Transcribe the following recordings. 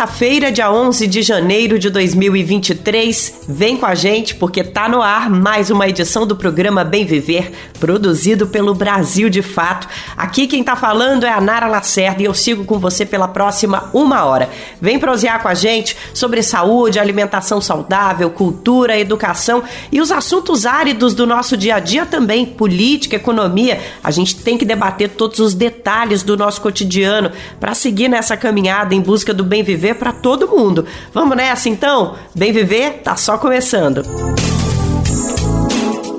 Quarta-feira, dia 11 de janeiro de 2023. Vem com a gente porque tá no ar mais uma edição do programa Bem Viver, produzido pelo Brasil de Fato. Aqui quem tá falando é a Nara Lacerda e eu sigo com você pela próxima uma hora. Vem prosear com a gente sobre saúde, alimentação saudável, cultura, educação e os assuntos áridos do nosso dia a dia também, política, economia. A gente tem que debater todos os detalhes do nosso cotidiano para seguir nessa caminhada em busca do bem viver viver para todo mundo. Vamos nessa então? Bem viver tá só começando.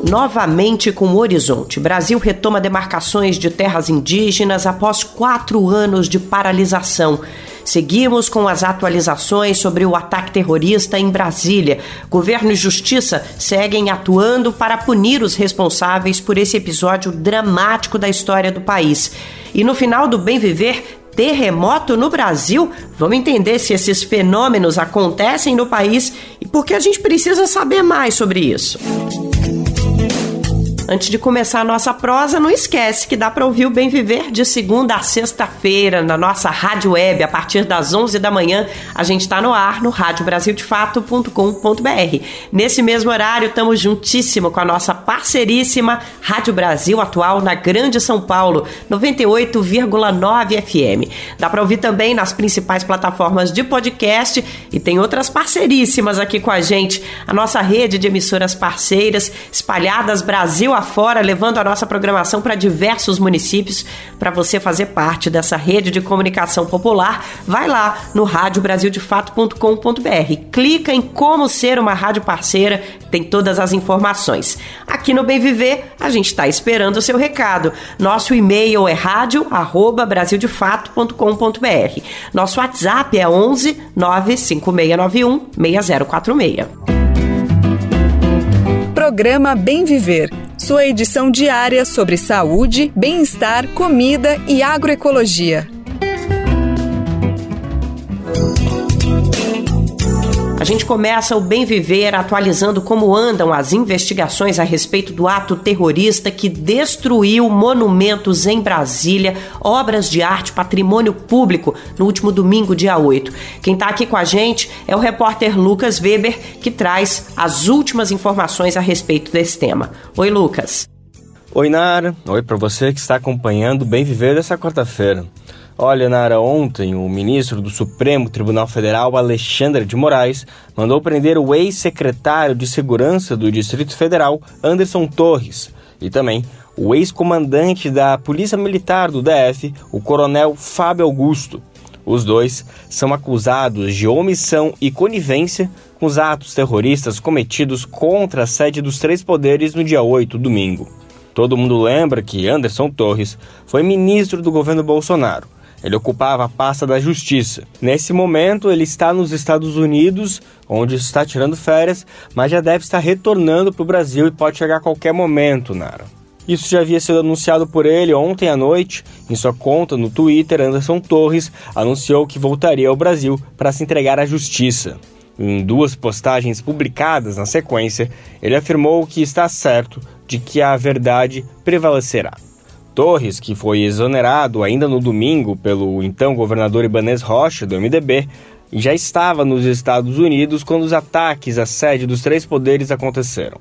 Novamente com o Horizonte, Brasil retoma demarcações de terras indígenas após quatro anos de paralisação. Seguimos com as atualizações sobre o ataque terrorista em Brasília. Governo e Justiça seguem atuando para punir os responsáveis por esse episódio dramático da história do país. E no final do Bem Viver, terremoto no Brasil? Vamos entender se esses fenômenos acontecem no país e por que a gente precisa saber mais sobre isso. Antes de começar a nossa prosa, não esquece que dá para ouvir o Bem Viver de segunda a sexta-feira na nossa rádio web. A partir das 11 da manhã, a gente está no ar no radiobrasildefato.com.br. Nesse mesmo horário, estamos juntíssimo com a nossa parceiríssima Rádio Brasil Atual na Grande São Paulo, 98,9 FM. Dá para ouvir também nas principais plataformas de podcast e tem outras parceiríssimas aqui com a gente. A nossa rede de emissoras parceiras espalhadas Brasil afora, levando a nossa programação para diversos municípios. Para você fazer parte dessa rede de comunicação popular, vai lá no radiobrasildefato.com.br. Clica em como ser uma rádio parceira, tem todas as informações. Aqui no Bem Viver, a gente está esperando o seu recado. Nosso e-mail é rádio@brasildefato.com.br. Nosso WhatsApp é 11 95691 6046. Programa Bem Viver sua edição diária sobre saúde, bem-estar, comida e agroecologia. A gente começa o Bem Viver atualizando como andam as investigações a respeito do ato terrorista que destruiu monumentos em Brasília, obras de arte, patrimônio público, no último domingo, dia 8. Quem está aqui com a gente é o repórter Lucas Weber, que traz as últimas informações a respeito desse tema. Oi, Lucas. Oi, Nara. Oi para você que está acompanhando o Bem Viver dessa quarta-feira. Olha, Nara, ontem o ministro do Supremo Tribunal Federal, Alexandre de Moraes, mandou prender o ex-secretário de Segurança do Distrito Federal, Anderson Torres, e também o ex-comandante da Polícia Militar do DF, o coronel Fábio Augusto. Os dois são acusados de omissão e conivência com os atos terroristas cometidos contra a sede dos três poderes no dia 8, domingo. Todo mundo lembra que Anderson Torres foi ministro do governo Bolsonaro ele ocupava a pasta da Justiça. Nesse momento, ele está nos Estados Unidos, onde está tirando férias, mas já deve estar retornando para o Brasil e pode chegar a qualquer momento, Nara. Isso já havia sido anunciado por ele ontem à noite. Em sua conta no Twitter, Anderson Torres anunciou que voltaria ao Brasil para se entregar à justiça. Em duas postagens publicadas na sequência, ele afirmou que está certo de que a verdade prevalecerá. Torres, que foi exonerado ainda no domingo pelo então governador Ibanez Rocha, do MDB, já estava nos Estados Unidos quando os ataques à sede dos três poderes aconteceram.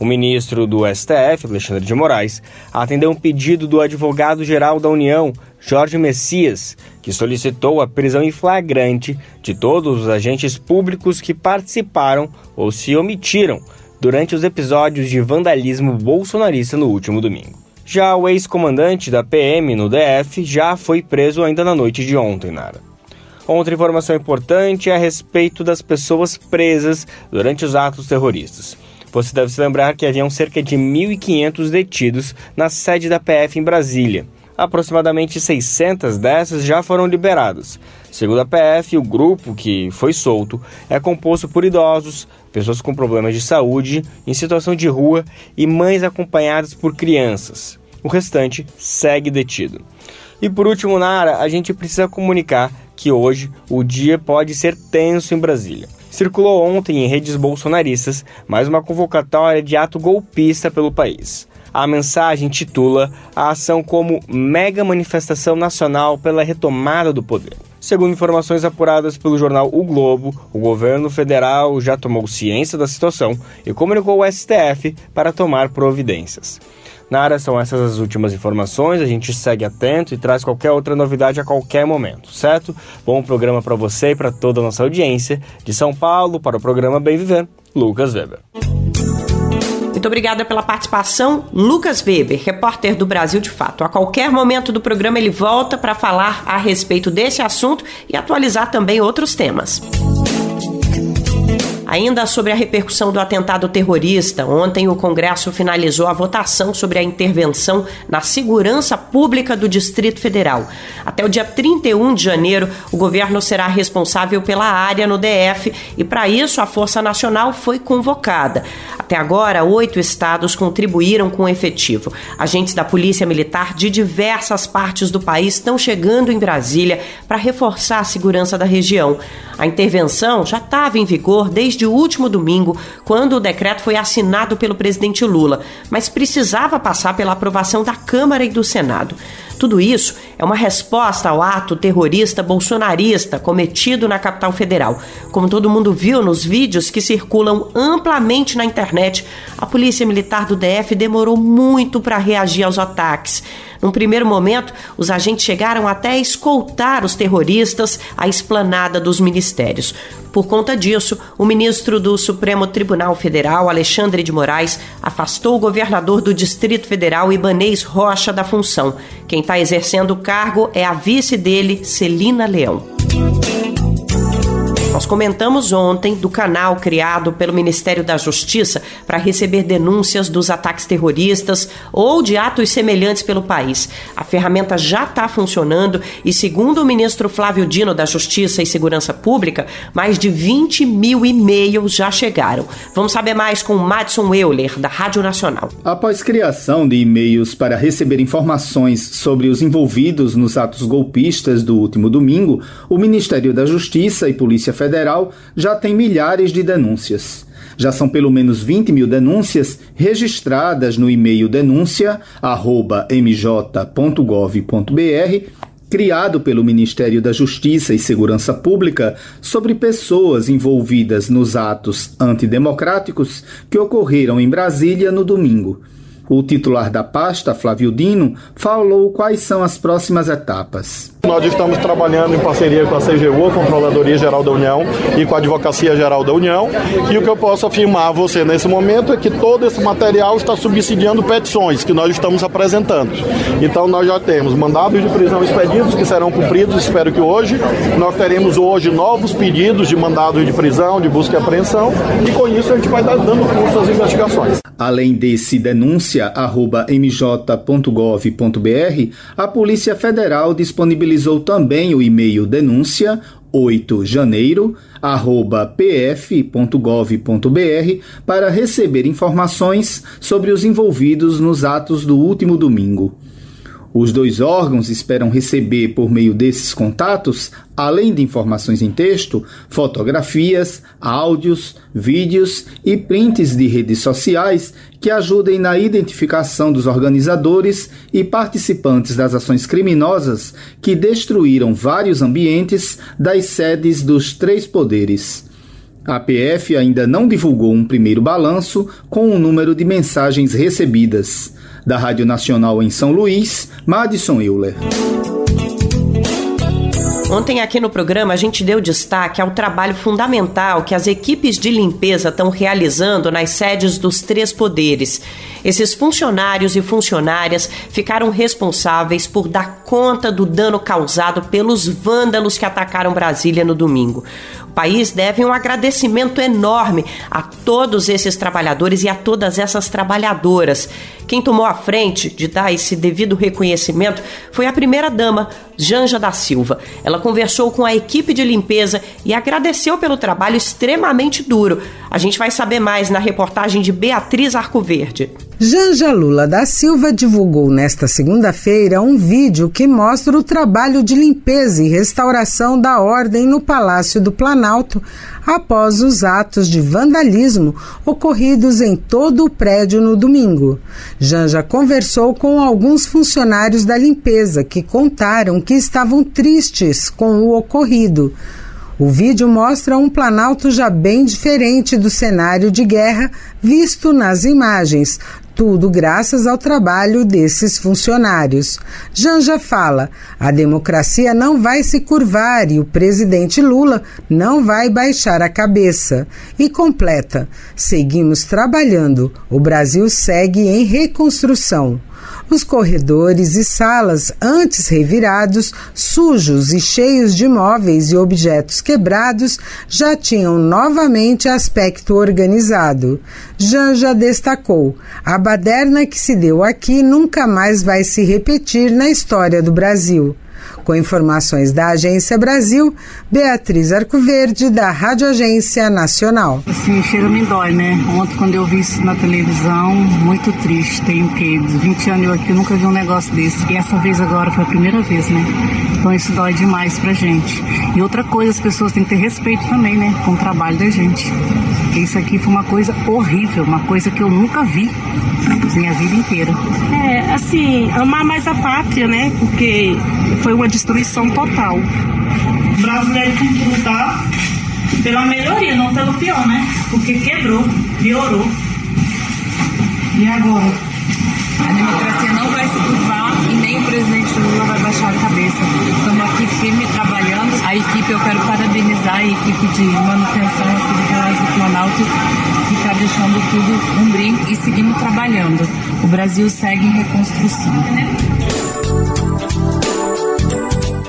O ministro do STF, Alexandre de Moraes, atendeu um pedido do advogado-geral da União, Jorge Messias, que solicitou a prisão em flagrante de todos os agentes públicos que participaram ou se omitiram durante os episódios de vandalismo bolsonarista no último domingo. Já o ex-comandante da PM no DF já foi preso ainda na noite de ontem, Nara. Outra informação importante é a respeito das pessoas presas durante os atos terroristas. Você deve se lembrar que haviam cerca de 1.500 detidos na sede da PF em Brasília. Aproximadamente 600 dessas já foram liberadas. Segundo a PF, o grupo que foi solto é composto por idosos, pessoas com problemas de saúde, em situação de rua e mães acompanhadas por crianças. O restante segue detido. E por último, Nara, a gente precisa comunicar que hoje o dia pode ser tenso em Brasília. Circulou ontem em redes bolsonaristas mais uma convocatória de ato golpista pelo país. A mensagem titula a ação como mega manifestação nacional pela retomada do poder. Segundo informações apuradas pelo jornal O Globo, o governo federal já tomou ciência da situação e comunicou ao STF para tomar providências. Nara, são essas as últimas informações. A gente segue atento e traz qualquer outra novidade a qualquer momento, certo? Bom programa para você e para toda a nossa audiência. De São Paulo, para o programa Bem Viver, Lucas Weber. Muito obrigada pela participação, Lucas Weber, repórter do Brasil de Fato. A qualquer momento do programa ele volta para falar a respeito desse assunto e atualizar também outros temas. Ainda sobre a repercussão do atentado terrorista, ontem o Congresso finalizou a votação sobre a intervenção na segurança pública do Distrito Federal. Até o dia 31 de janeiro, o governo será responsável pela área no DF e, para isso, a Força Nacional foi convocada. Até agora, oito estados contribuíram com o efetivo. Agentes da Polícia Militar de diversas partes do país estão chegando em Brasília para reforçar a segurança da região. A intervenção já estava em vigor desde o último domingo, quando o decreto foi assinado pelo presidente Lula, mas precisava passar pela aprovação da Câmara e do Senado. Tudo isso é uma resposta ao ato terrorista bolsonarista cometido na capital federal. Como todo mundo viu nos vídeos que circulam amplamente na internet, a Polícia Militar do DF demorou muito para reagir aos ataques. Num primeiro momento, os agentes chegaram até a escoltar os terroristas à esplanada dos ministérios. Por conta disso, o ministro do Supremo Tribunal Federal, Alexandre de Moraes, afastou o governador do Distrito Federal, Ibanês Rocha, da função. Quem está exercendo o cargo é a vice dele, Celina Leão. Nós comentamos ontem do canal criado pelo Ministério da Justiça para receber denúncias dos ataques terroristas ou de atos semelhantes pelo país. A ferramenta já está funcionando e, segundo o ministro Flávio Dino da Justiça e Segurança Pública, mais de 20 mil e-mails já chegaram. Vamos saber mais com Madison Euler, da Rádio Nacional. Após criação de e-mails para receber informações sobre os envolvidos nos atos golpistas do último domingo, o Ministério da Justiça e Polícia Federal Federal já tem milhares de denúncias. Já são pelo menos 20 mil denúncias registradas no e-mail denúncia.mj.gov.br, criado pelo Ministério da Justiça e Segurança Pública sobre pessoas envolvidas nos atos antidemocráticos que ocorreram em Brasília no domingo. O titular da pasta, Flávio Dino, falou quais são as próximas etapas. Nós estamos trabalhando em parceria com a CGU, a Controladoria Geral da União, e com a Advocacia Geral da União. E o que eu posso afirmar a você nesse momento é que todo esse material está subsidiando petições que nós estamos apresentando. Então nós já temos mandados de prisão expedidos que serão cumpridos, espero que hoje. Nós teremos hoje novos pedidos de mandados de prisão, de busca e apreensão, e com isso a gente vai dando curso às investigações. Além desse denúncia@mj.gov.br, a Polícia Federal disponibilizou também o e-mail denúncia 8 janeiro pf.gov.br para receber informações sobre os envolvidos nos atos do último domingo. Os dois órgãos esperam receber, por meio desses contatos, além de informações em texto, fotografias, áudios, vídeos e prints de redes sociais que ajudem na identificação dos organizadores e participantes das ações criminosas que destruíram vários ambientes das sedes dos três poderes. A PF ainda não divulgou um primeiro balanço com o número de mensagens recebidas. Da Rádio Nacional em São Luís, Madison Euler. Ontem aqui no programa a gente deu destaque ao trabalho fundamental que as equipes de limpeza estão realizando nas sedes dos três poderes. Esses funcionários e funcionárias ficaram responsáveis por dar conta do dano causado pelos vândalos que atacaram Brasília no domingo. País deve um agradecimento enorme a todos esses trabalhadores e a todas essas trabalhadoras Quem tomou a frente de dar esse devido reconhecimento foi a primeira-dama, Janja da Silva. Ela conversou com a equipe de limpeza e agradeceu pelo trabalho extremamente duro. A gente vai saber mais na reportagem de Beatriz Arcoverde. Janja Lula da Silva divulgou nesta segunda-feira um vídeo que mostra o trabalho de limpeza e restauração da ordem no Palácio do Planalto após os atos de vandalismo ocorridos em todo o prédio no domingo. Janja conversou com alguns funcionários da limpeza que contaram que estavam tristes com o ocorrido. O vídeo mostra um Planalto já bem diferente do cenário de guerra visto nas imagens, tudo graças ao trabalho desses funcionários. Janja fala: a democracia não vai se curvar e o presidente Lula não vai baixar a cabeça. E completa: seguimos trabalhando, o Brasil segue em reconstrução. Os corredores e salas, antes revirados, sujos e cheios de móveis e objetos quebrados, já tinham novamente aspecto organizado. Janja destacou: a baderna que se deu aqui nunca mais vai se repetir na história do Brasil. Com informações da Agência Brasil, Beatriz Arcoverde, da Rádio Agência Nacional. Sim, cheiro me dói, né? Ontem, quando eu vi isso na televisão, muito triste. Tem o quê? 20 anos eu aqui, eu nunca vi um negócio desse. E essa vez agora foi a primeira vez, né? Então isso dói demais pra gente. E outra coisa, as pessoas têm que ter respeito também, né? Com o trabalho da gente. Porque isso aqui foi uma coisa horrível, uma coisa que eu nunca vi minha vida inteira. É, assim, amar mais a pátria, né? Porque foi uma destruição total. O brasileiro tem que lutar pela melhoria, não pelo pior, né? Porque quebrou, piorou. E agora? A democracia não vai se curvar e nem o presidente Lula vai baixar a cabeça. Estamos aqui firme trabalhando. A equipe, eu quero parabenizar a equipe de manutenção aqui do Palácio do Planalto, que está deixando tudo um brinco e seguimos trabalhando. O Brasil segue em reconstrução.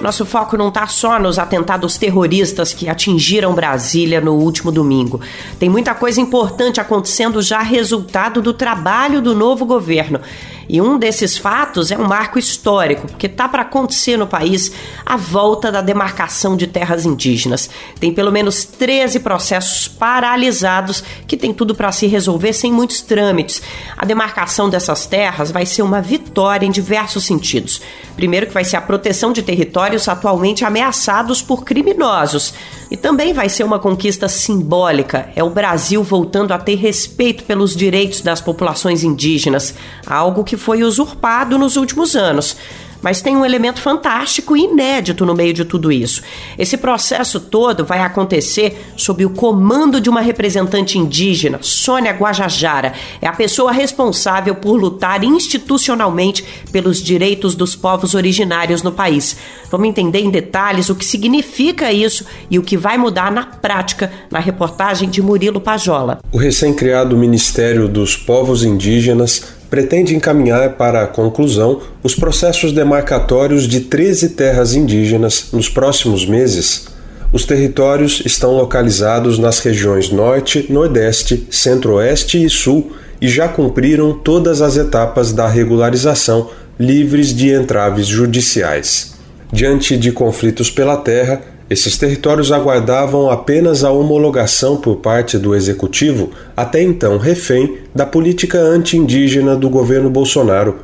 Nosso foco não está só nos atentados terroristas que atingiram Brasília no último domingo. Tem muita coisa importante acontecendo já resultado do trabalho do novo governo. E um desses fatos é um marco histórico, porque está para acontecer no país a volta da demarcação de terras indígenas. Tem pelo menos 13 processos paralisados que tem tudo para se resolver sem muitos trâmites. A demarcação dessas terras vai ser uma vitória em diversos sentidos. Primeiro, que vai ser a proteção de territórios atualmente ameaçados por criminosos. E também vai ser uma conquista simbólica. É o Brasil voltando a ter respeito pelos direitos das populações indígenas, algo que que foi usurpado nos últimos anos. Mas tem um elemento fantástico e inédito no meio de tudo isso. Esse processo todo vai acontecer sob o comando de uma representante indígena, Sônia Guajajara. É a pessoa responsável por lutar institucionalmente pelos direitos dos povos originários no país. Vamos entender em detalhes o que significa isso e o que vai mudar na prática na reportagem de Murilo Pajola. O recém-criado Ministério dos Povos Indígenas pretende encaminhar para a conclusão os processos demarcatórios de 13 terras indígenas nos próximos meses. Os territórios estão localizados nas regiões Norte, Nordeste, Centro-Oeste e Sul e já cumpriram todas as etapas da regularização, livres de entraves judiciais. Diante de conflitos pela terra, esses territórios aguardavam apenas a homologação por parte do executivo, até então refém da política anti-indígena do governo Bolsonaro.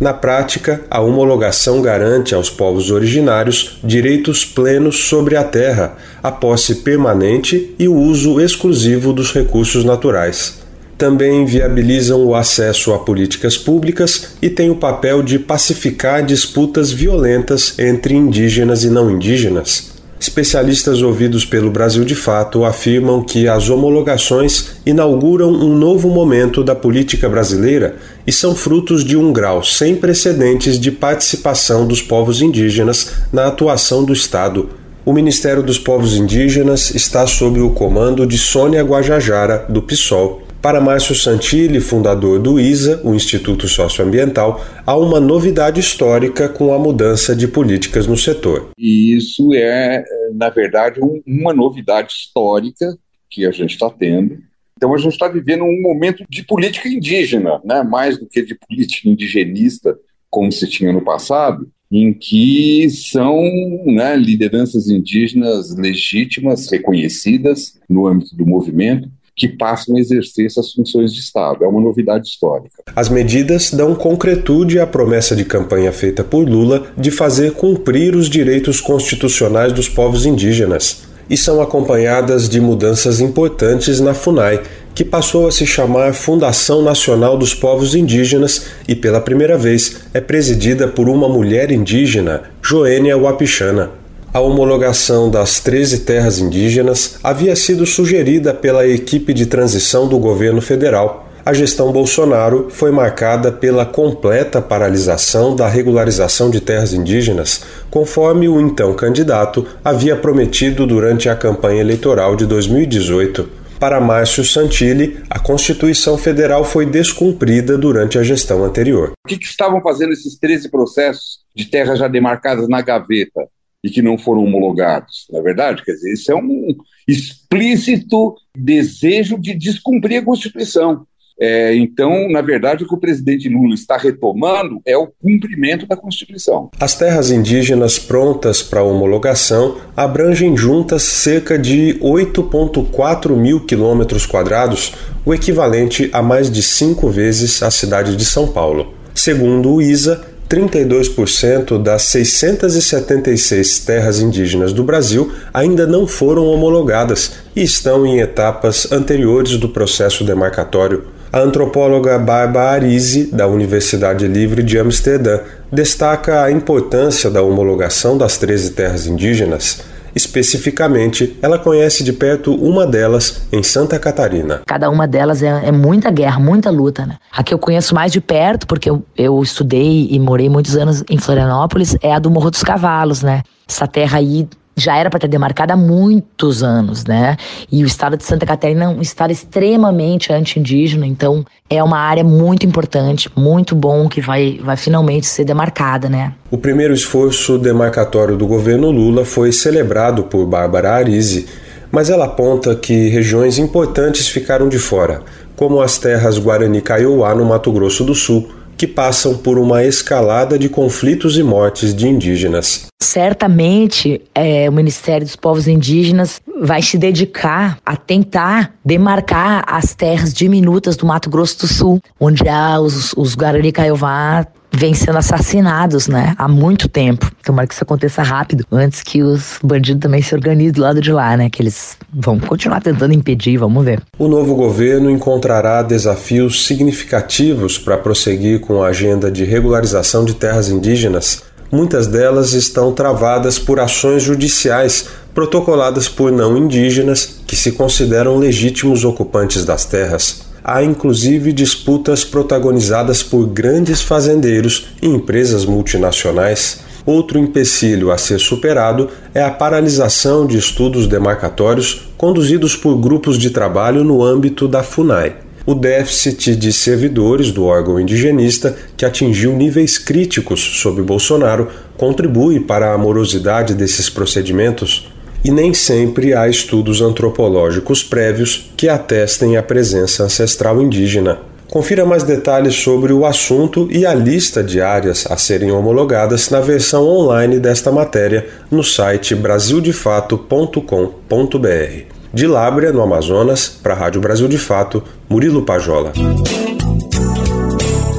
Na prática, a homologação garante aos povos originários direitos plenos sobre a terra, a posse permanente e o uso exclusivo dos recursos naturais também viabilizam o acesso a políticas públicas e têm o papel de pacificar disputas violentas entre indígenas e não indígenas. Especialistas ouvidos pelo Brasil de Fato afirmam que as homologações inauguram um novo momento da política brasileira e são frutos de um grau sem precedentes de participação dos povos indígenas na atuação do Estado. O Ministério dos Povos Indígenas está sob o comando de Sônia Guajajara, do PSOL, para Márcio Santilli, fundador do ISA, o Instituto Socioambiental, há uma novidade histórica com a mudança de políticas no setor. E isso é, na verdade, um, uma novidade histórica que a gente está tendo. Então a gente está vivendo um momento de política indígena, né? mais do que de política indigenista, como se tinha no passado, em que são né, lideranças indígenas legítimas, reconhecidas no âmbito do movimento, que passam a exercer essas funções de Estado. É uma novidade histórica. As medidas dão concretude à promessa de campanha feita por Lula de fazer cumprir os direitos constitucionais dos povos indígenas. E são acompanhadas de mudanças importantes na FUNAI, que passou a se chamar Fundação Nacional dos Povos Indígenas e, pela primeira vez, é presidida por uma mulher indígena, Joênia Wapichana. A homologação das 13 terras indígenas havia sido sugerida pela equipe de transição do governo federal. A gestão Bolsonaro foi marcada pela completa paralisação da regularização de terras indígenas, conforme o então candidato havia prometido durante a campanha eleitoral de 2018. Para Márcio Santilli, a Constituição Federal foi descumprida durante a gestão anterior. O que, que estavam fazendo esses 13 processos de terras já demarcadas na gaveta? E que não foram homologados. Na é verdade, quer dizer, isso é um explícito desejo de descumprir a Constituição. É, então, na verdade, o que o presidente Lula está retomando é o cumprimento da Constituição. As terras indígenas prontas para homologação abrangem juntas cerca de 8,4 mil quilômetros quadrados, o equivalente a mais de cinco vezes a cidade de São Paulo. Segundo o ISA, 32% das 676 terras indígenas do Brasil ainda não foram homologadas e estão em etapas anteriores do processo demarcatório. A antropóloga Barbara Arisi, da Universidade Livre de Amsterdã, destaca a importância da homologação das 13 terras indígenas Especificamente, ela conhece de perto uma delas em Santa Catarina. Cada uma delas é, é muita guerra, muita luta, né? A que eu conheço mais de perto, porque eu, eu estudei e morei muitos anos em Florianópolis, é a do Morro dos Cavalos, né? Essa terra aí já era para ter demarcada há muitos anos, né? E o estado de Santa Catarina é um estado extremamente anti-indígena, então é uma área muito importante, muito bom que vai, vai finalmente ser demarcada, né? O primeiro esforço demarcatório do governo Lula foi celebrado por Bárbara Arisi, mas ela aponta que regiões importantes ficaram de fora, como as terras Guarani-Kaiowá no Mato Grosso do Sul, que passam por uma escalada de conflitos e mortes de indígenas. Certamente, é, o Ministério dos Povos Indígenas vai se dedicar a tentar demarcar as terras diminutas do Mato Grosso do Sul, onde há os, os Guarani Kaiowá vêm sendo assassinados, né? Há muito tempo. Tomara que isso aconteça rápido, antes que os bandidos também se organizem do lado de lá, né? Que eles vão continuar tentando impedir, vamos ver. O novo governo encontrará desafios significativos para prosseguir com a agenda de regularização de terras indígenas. Muitas delas estão travadas por ações judiciais protocoladas por não indígenas que se consideram legítimos ocupantes das terras há inclusive disputas protagonizadas por grandes fazendeiros e empresas multinacionais. Outro empecilho a ser superado é a paralisação de estudos demarcatórios conduzidos por grupos de trabalho no âmbito da FUNAI. O déficit de servidores do órgão indigenista, que atingiu níveis críticos sob Bolsonaro, contribui para a morosidade desses procedimentos e nem sempre há estudos antropológicos prévios que atestem a presença ancestral indígena. Confira mais detalhes sobre o assunto e a lista de áreas a serem homologadas na versão online desta matéria no site brasildefato.com.br. De Lábrea, no Amazonas, para a Rádio Brasil de Fato, Murilo Pajola.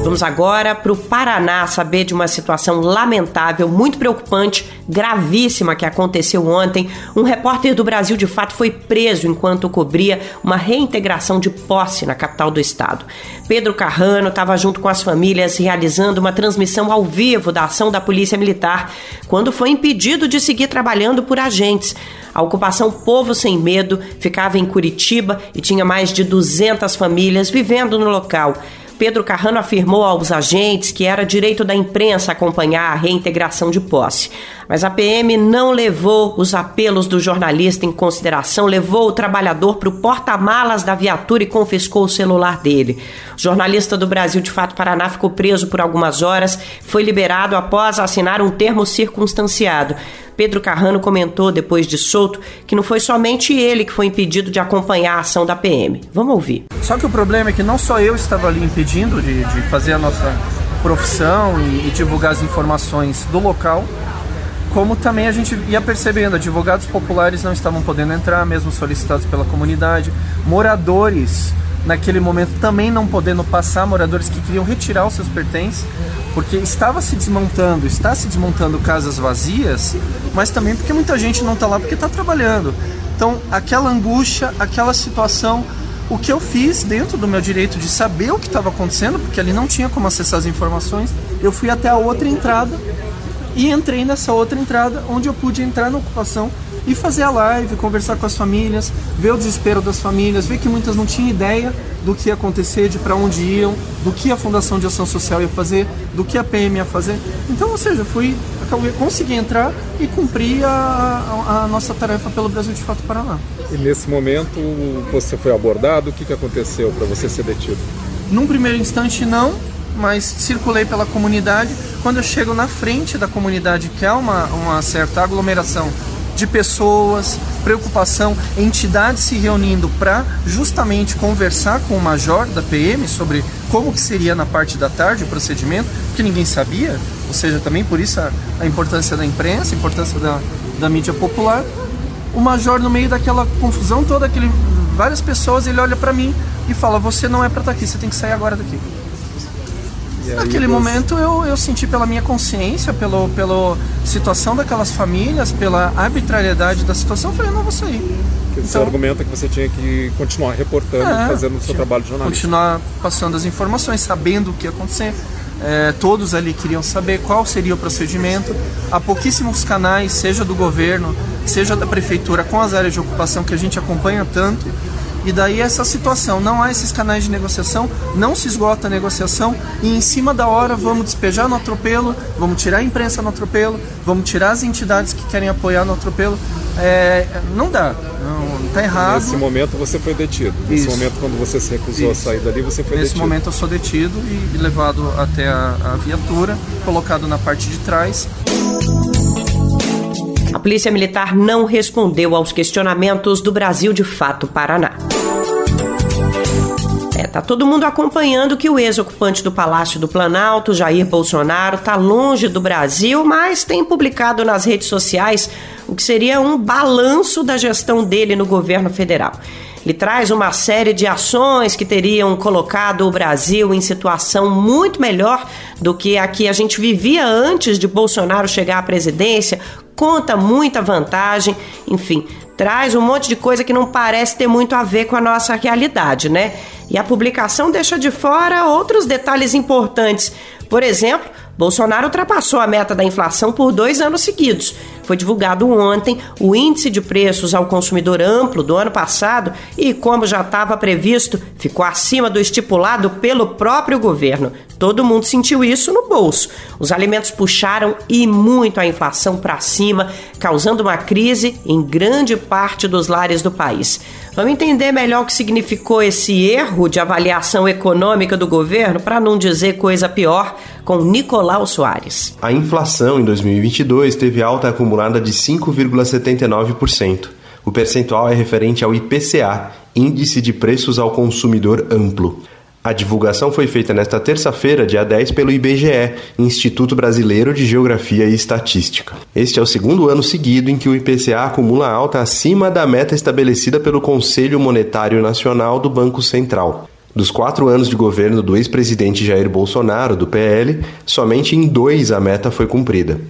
Vamos agora para o Paraná saber de uma situação lamentável, muito preocupante, gravíssima que aconteceu ontem. Um repórter do Brasil de Fato foi preso enquanto cobria uma reintegração de posse na capital do estado. Pedro Carrano estava junto com as famílias realizando uma transmissão ao vivo da ação da Polícia Militar quando foi impedido de seguir trabalhando por agentes. A ocupação Povo Sem Medo ficava em Curitiba e tinha mais de 200 famílias vivendo no local. Pedro Carrano afirmou aos agentes que era direito da imprensa acompanhar a reintegração de posse. Mas a PM não levou os apelos do jornalista em consideração, levou o trabalhador para o porta-malas da viatura e confiscou o celular dele. O jornalista do Brasil de Fato Paraná ficou preso por algumas horas, foi liberado após assinar um termo circunstanciado. Pedro Carrano comentou depois de solto que não foi somente ele que foi impedido de acompanhar a ação da PM. Vamos ouvir. Só que o problema é que não só eu estava ali impedindo de, de fazer a nossa profissão e, e divulgar as informações do local, como também a gente ia percebendo, advogados populares não estavam podendo entrar, mesmo solicitados pela comunidade, moradores naquele momento também não podendo passar, moradores que queriam retirar os seus pertences, porque estava se desmontando, está se desmontando casas vazias, mas também porque muita gente não está lá porque está trabalhando. Então, aquela angústia, aquela situação, o que eu fiz dentro do meu direito de saber o que estava acontecendo, porque ali não tinha como acessar as informações, eu fui até a outra entrada e entrei nessa outra entrada onde eu pude entrar na ocupação e fazer a live, conversar com as famílias, ver o desespero das famílias, ver que muitas não tinham ideia do que ia acontecer, de para onde iam, do que a Fundação de Ação Social ia fazer, do que a PM ia fazer. Então, ou seja, fui consegui entrar e cumprir a, a, a, nossa tarefa pelo Brasil de Fato Paraná. E nesse momento você foi abordado? O que, que aconteceu para você ser detido? Num primeiro instante não, mas circulei pela comunidade. Quando eu chego na frente da comunidade, que é uma, uma certa aglomeração de pessoas, preocupação, entidades se reunindo para justamente conversar com o major da PM sobre como que seria na parte da tarde o procedimento, que ninguém sabia, ou seja, também por isso a, a importância da imprensa, a importância da, da mídia popular. O major, no meio daquela confusão toda, aquele, várias pessoas, ele olha para mim e fala: Você não é para estar tá aqui, você tem que sair agora daqui. Naquele momento eu, eu senti pela minha consciência, pelo, pela situação daquelas famílias, pela arbitrariedade da situação, eu falei, não vou sair. Então, você argumenta que você tinha que continuar reportando, é, fazendo o seu trabalho de jornalista. Continuar passando as informações, sabendo o que ia acontecer. É, todos ali queriam saber qual seria o procedimento. Há pouquíssimos canais, seja do governo, seja da prefeitura, com as áreas de ocupação que a gente acompanha tanto. E daí essa situação, não há esses canais de negociação, não se esgota a negociação e em cima da hora vamos despejar no atropelo, vamos tirar a imprensa no atropelo, vamos tirar as entidades que querem apoiar no atropelo. É, não dá, não está errado. Nesse momento você foi detido. Nesse Isso. momento quando você se recusou Isso. a sair dali, você foi Nesse detido. Nesse momento eu sou detido e levado até a, a viatura, colocado na parte de trás. Polícia Militar não respondeu aos questionamentos do Brasil de Fato Paraná. É, tá todo mundo acompanhando que o ex-ocupante do Palácio do Planalto, Jair Bolsonaro, tá longe do Brasil, mas tem publicado nas redes sociais o que seria um balanço da gestão dele no governo federal. Ele traz uma série de ações que teriam colocado o Brasil em situação muito melhor do que a que a gente vivia antes de Bolsonaro chegar à presidência, conta muita vantagem, enfim, traz um monte de coisa que não parece ter muito a ver com a nossa realidade, né? E a publicação deixa de fora outros detalhes importantes. Por exemplo, Bolsonaro ultrapassou a meta da inflação por dois anos seguidos. Foi divulgado ontem o índice de preços ao consumidor amplo do ano passado e, como já estava previsto, ficou acima do estipulado pelo próprio governo. Todo mundo sentiu isso no bolso. Os alimentos puxaram e muito a inflação para cima, causando uma crise em grande parte dos lares do país. Vamos entender melhor o que significou esse erro de avaliação econômica do governo, para não dizer coisa pior, com Nicolau Soares. A inflação em 2022 teve alta acumulada de 5,79%. O percentual é referente ao IPCA, Índice de Preços ao Consumidor Amplo. A divulgação foi feita nesta terça-feira, dia 10, pelo IBGE, Instituto Brasileiro de Geografia e Estatística. Este é o segundo ano seguido em que o IPCA acumula alta acima da meta estabelecida pelo Conselho Monetário Nacional do Banco Central. Dos quatro anos de governo do ex-presidente Jair Bolsonaro, do PL, somente em dois a meta foi cumprida.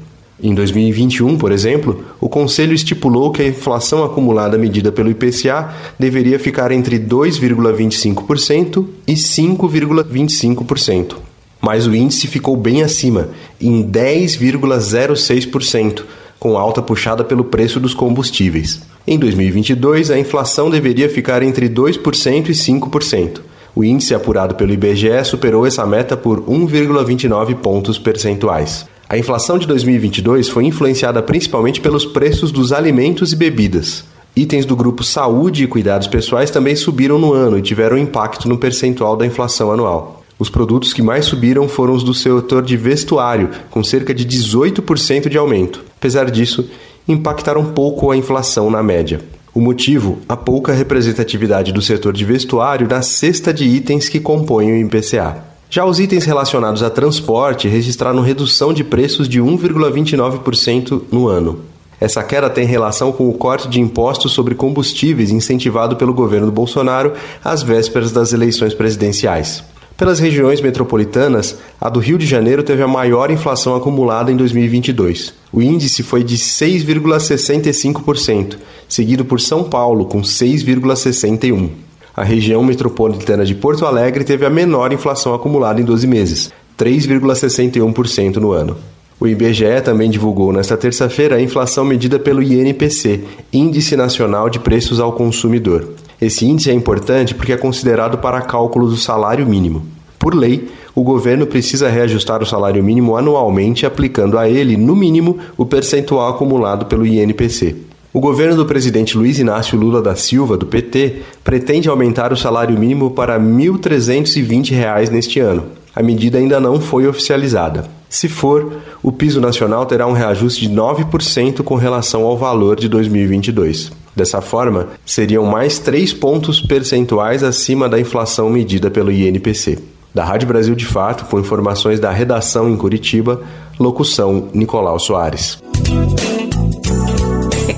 Em 2021, por exemplo, o Conselho estipulou que a inflação acumulada medida pelo IPCA deveria ficar entre 2,25% e 5,25%. Mas o índice ficou bem acima, em 10,06%, com alta puxada pelo preço dos combustíveis. Em 2022, a inflação deveria ficar entre 2% e 5%. O índice apurado pelo IBGE superou essa meta por 1,29 pontos percentuais. A inflação de 2022 foi influenciada principalmente pelos preços dos alimentos e bebidas. Itens do grupo saúde e cuidados pessoais também subiram no ano e tiveram impacto no percentual da inflação anual. Os produtos que mais subiram foram os do setor de vestuário, com cerca de 18% de aumento. Apesar disso, impactaram pouco a inflação na média. O motivo, a pouca representatividade do setor de vestuário na cesta de itens que compõem o IPCA. Já os itens relacionados a transporte registraram redução de preços de 1,29% no ano. Essa queda tem relação com o corte de impostos sobre combustíveis incentivado pelo governo Bolsonaro às vésperas das eleições presidenciais. Pelas regiões metropolitanas, a do Rio de Janeiro teve a maior inflação acumulada em 2022. O índice foi de 6,65%, seguido por São Paulo, com 6,61%. A região metropolitana de Porto Alegre teve a menor inflação acumulada em 12 meses, 3,61% no ano. O IBGE também divulgou nesta terça-feira a inflação medida pelo INPC, Índice Nacional de Preços ao Consumidor. Esse índice é importante porque é considerado para cálculo do salário mínimo. Por lei, o governo precisa reajustar o salário mínimo anualmente, aplicando a ele, no mínimo, o percentual acumulado pelo INPC. O governo do presidente Luiz Inácio Lula da Silva, do PT, pretende aumentar o salário mínimo para R$ 1.320 neste ano. A medida ainda não foi oficializada. Se for, o piso nacional terá um reajuste de 9% com relação ao valor de 2022. Dessa forma, seriam mais 3 pontos percentuais acima da inflação medida pelo INPC. Da Rádio Brasil de Fato, com informações da redação em Curitiba, locução Nicolau Soares.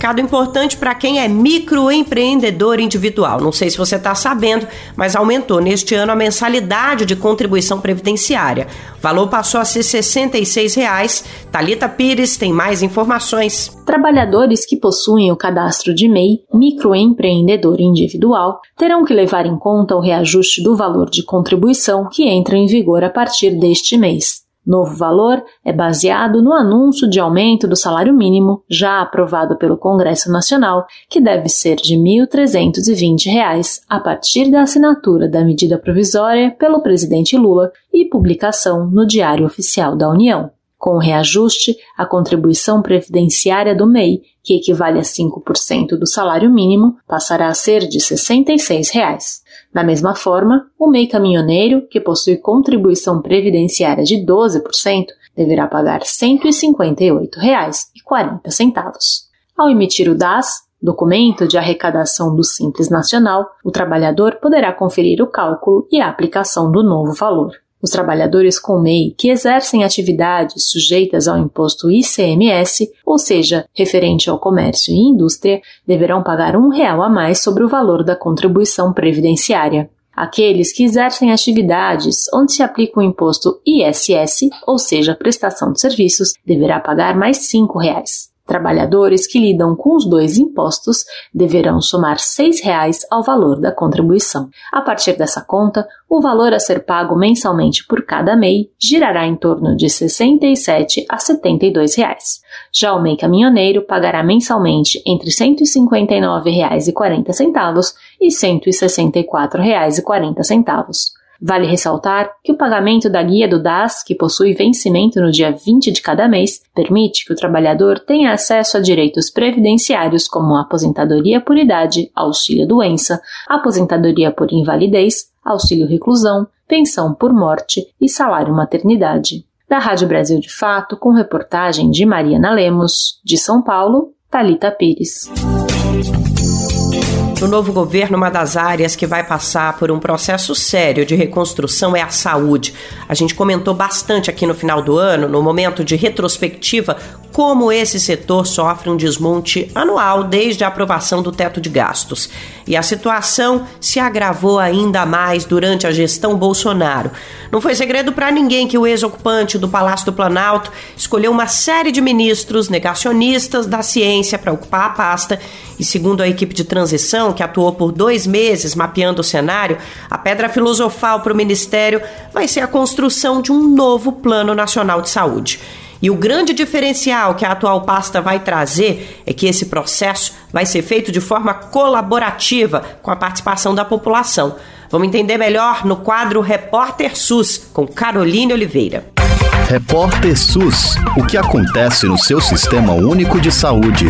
Recado importante para quem é microempreendedor individual. Não sei se você está sabendo, mas aumentou neste ano a mensalidade de contribuição previdenciária. O valor passou a ser 66 reais. Talita Pires tem mais informações. Trabalhadores que possuem o cadastro de MEI, microempreendedor individual, terão que levar em conta o reajuste do valor de contribuição que entra em vigor a partir deste mês. Novo valor é baseado no anúncio de aumento do salário mínimo já aprovado pelo Congresso Nacional, que deve ser de R$ 1.320 a partir da assinatura da medida provisória pelo presidente Lula e publicação no Diário Oficial da União. Com o reajuste, a contribuição previdenciária do MEI, que equivale a 5% do salário mínimo, passará a ser de 66 reais. Da mesma forma, o MEI caminhoneiro, que possui contribuição previdenciária de 12%, deverá pagar R$ 158,40. Ao emitir o DAS, documento de arrecadação do Simples Nacional, o trabalhador poderá conferir o cálculo e a aplicação do novo valor. Os trabalhadores com MEI que exercem atividades sujeitas ao imposto ICMS, ou seja, referente ao comércio e indústria, deverão pagar um real a mais sobre o valor da contribuição previdenciária. Aqueles que exercem atividades onde se aplica o imposto ISS, ou seja, prestação de serviços, deverá pagar mais cinco reais. Trabalhadores que lidam com os dois impostos deverão somar R$ 6,00 ao valor da contribuição. A partir dessa conta, o valor a ser pago mensalmente por cada MEI girará em torno de R$ 67 a 72 reais. Já o MEI caminhoneiro pagará mensalmente entre R$ 159,40 e R$ 164,40. Vale ressaltar que o pagamento da guia do DAS, que possui vencimento no dia 20 de cada mês, permite que o trabalhador tenha acesso a direitos previdenciários como aposentadoria por idade, auxílio doença, aposentadoria por invalidez, auxílio reclusão, pensão por morte e salário maternidade. Da Rádio Brasil de Fato, com reportagem de Mariana Lemos, de São Paulo, Talita Pires. No novo governo, uma das áreas que vai passar por um processo sério de reconstrução é a saúde. A gente comentou bastante aqui no final do ano, no momento de retrospectiva, como esse setor sofre um desmonte anual desde a aprovação do teto de gastos. E a situação se agravou ainda mais durante a gestão Bolsonaro. Não foi segredo para ninguém que o ex-ocupante do Palácio do Planalto escolheu uma série de ministros negacionistas da ciência para ocupar a pasta. E segundo a equipe de transição, que atuou por dois meses mapeando o cenário, a pedra filosofal para o ministério vai ser a construção de um novo Plano Nacional de Saúde. E o grande diferencial que a atual pasta vai trazer é que esse processo vai ser feito de forma colaborativa com a participação da população. Vamos entender melhor no quadro Repórter SUS com Caroline Oliveira. Repórter SUS. O que acontece no seu sistema único de saúde?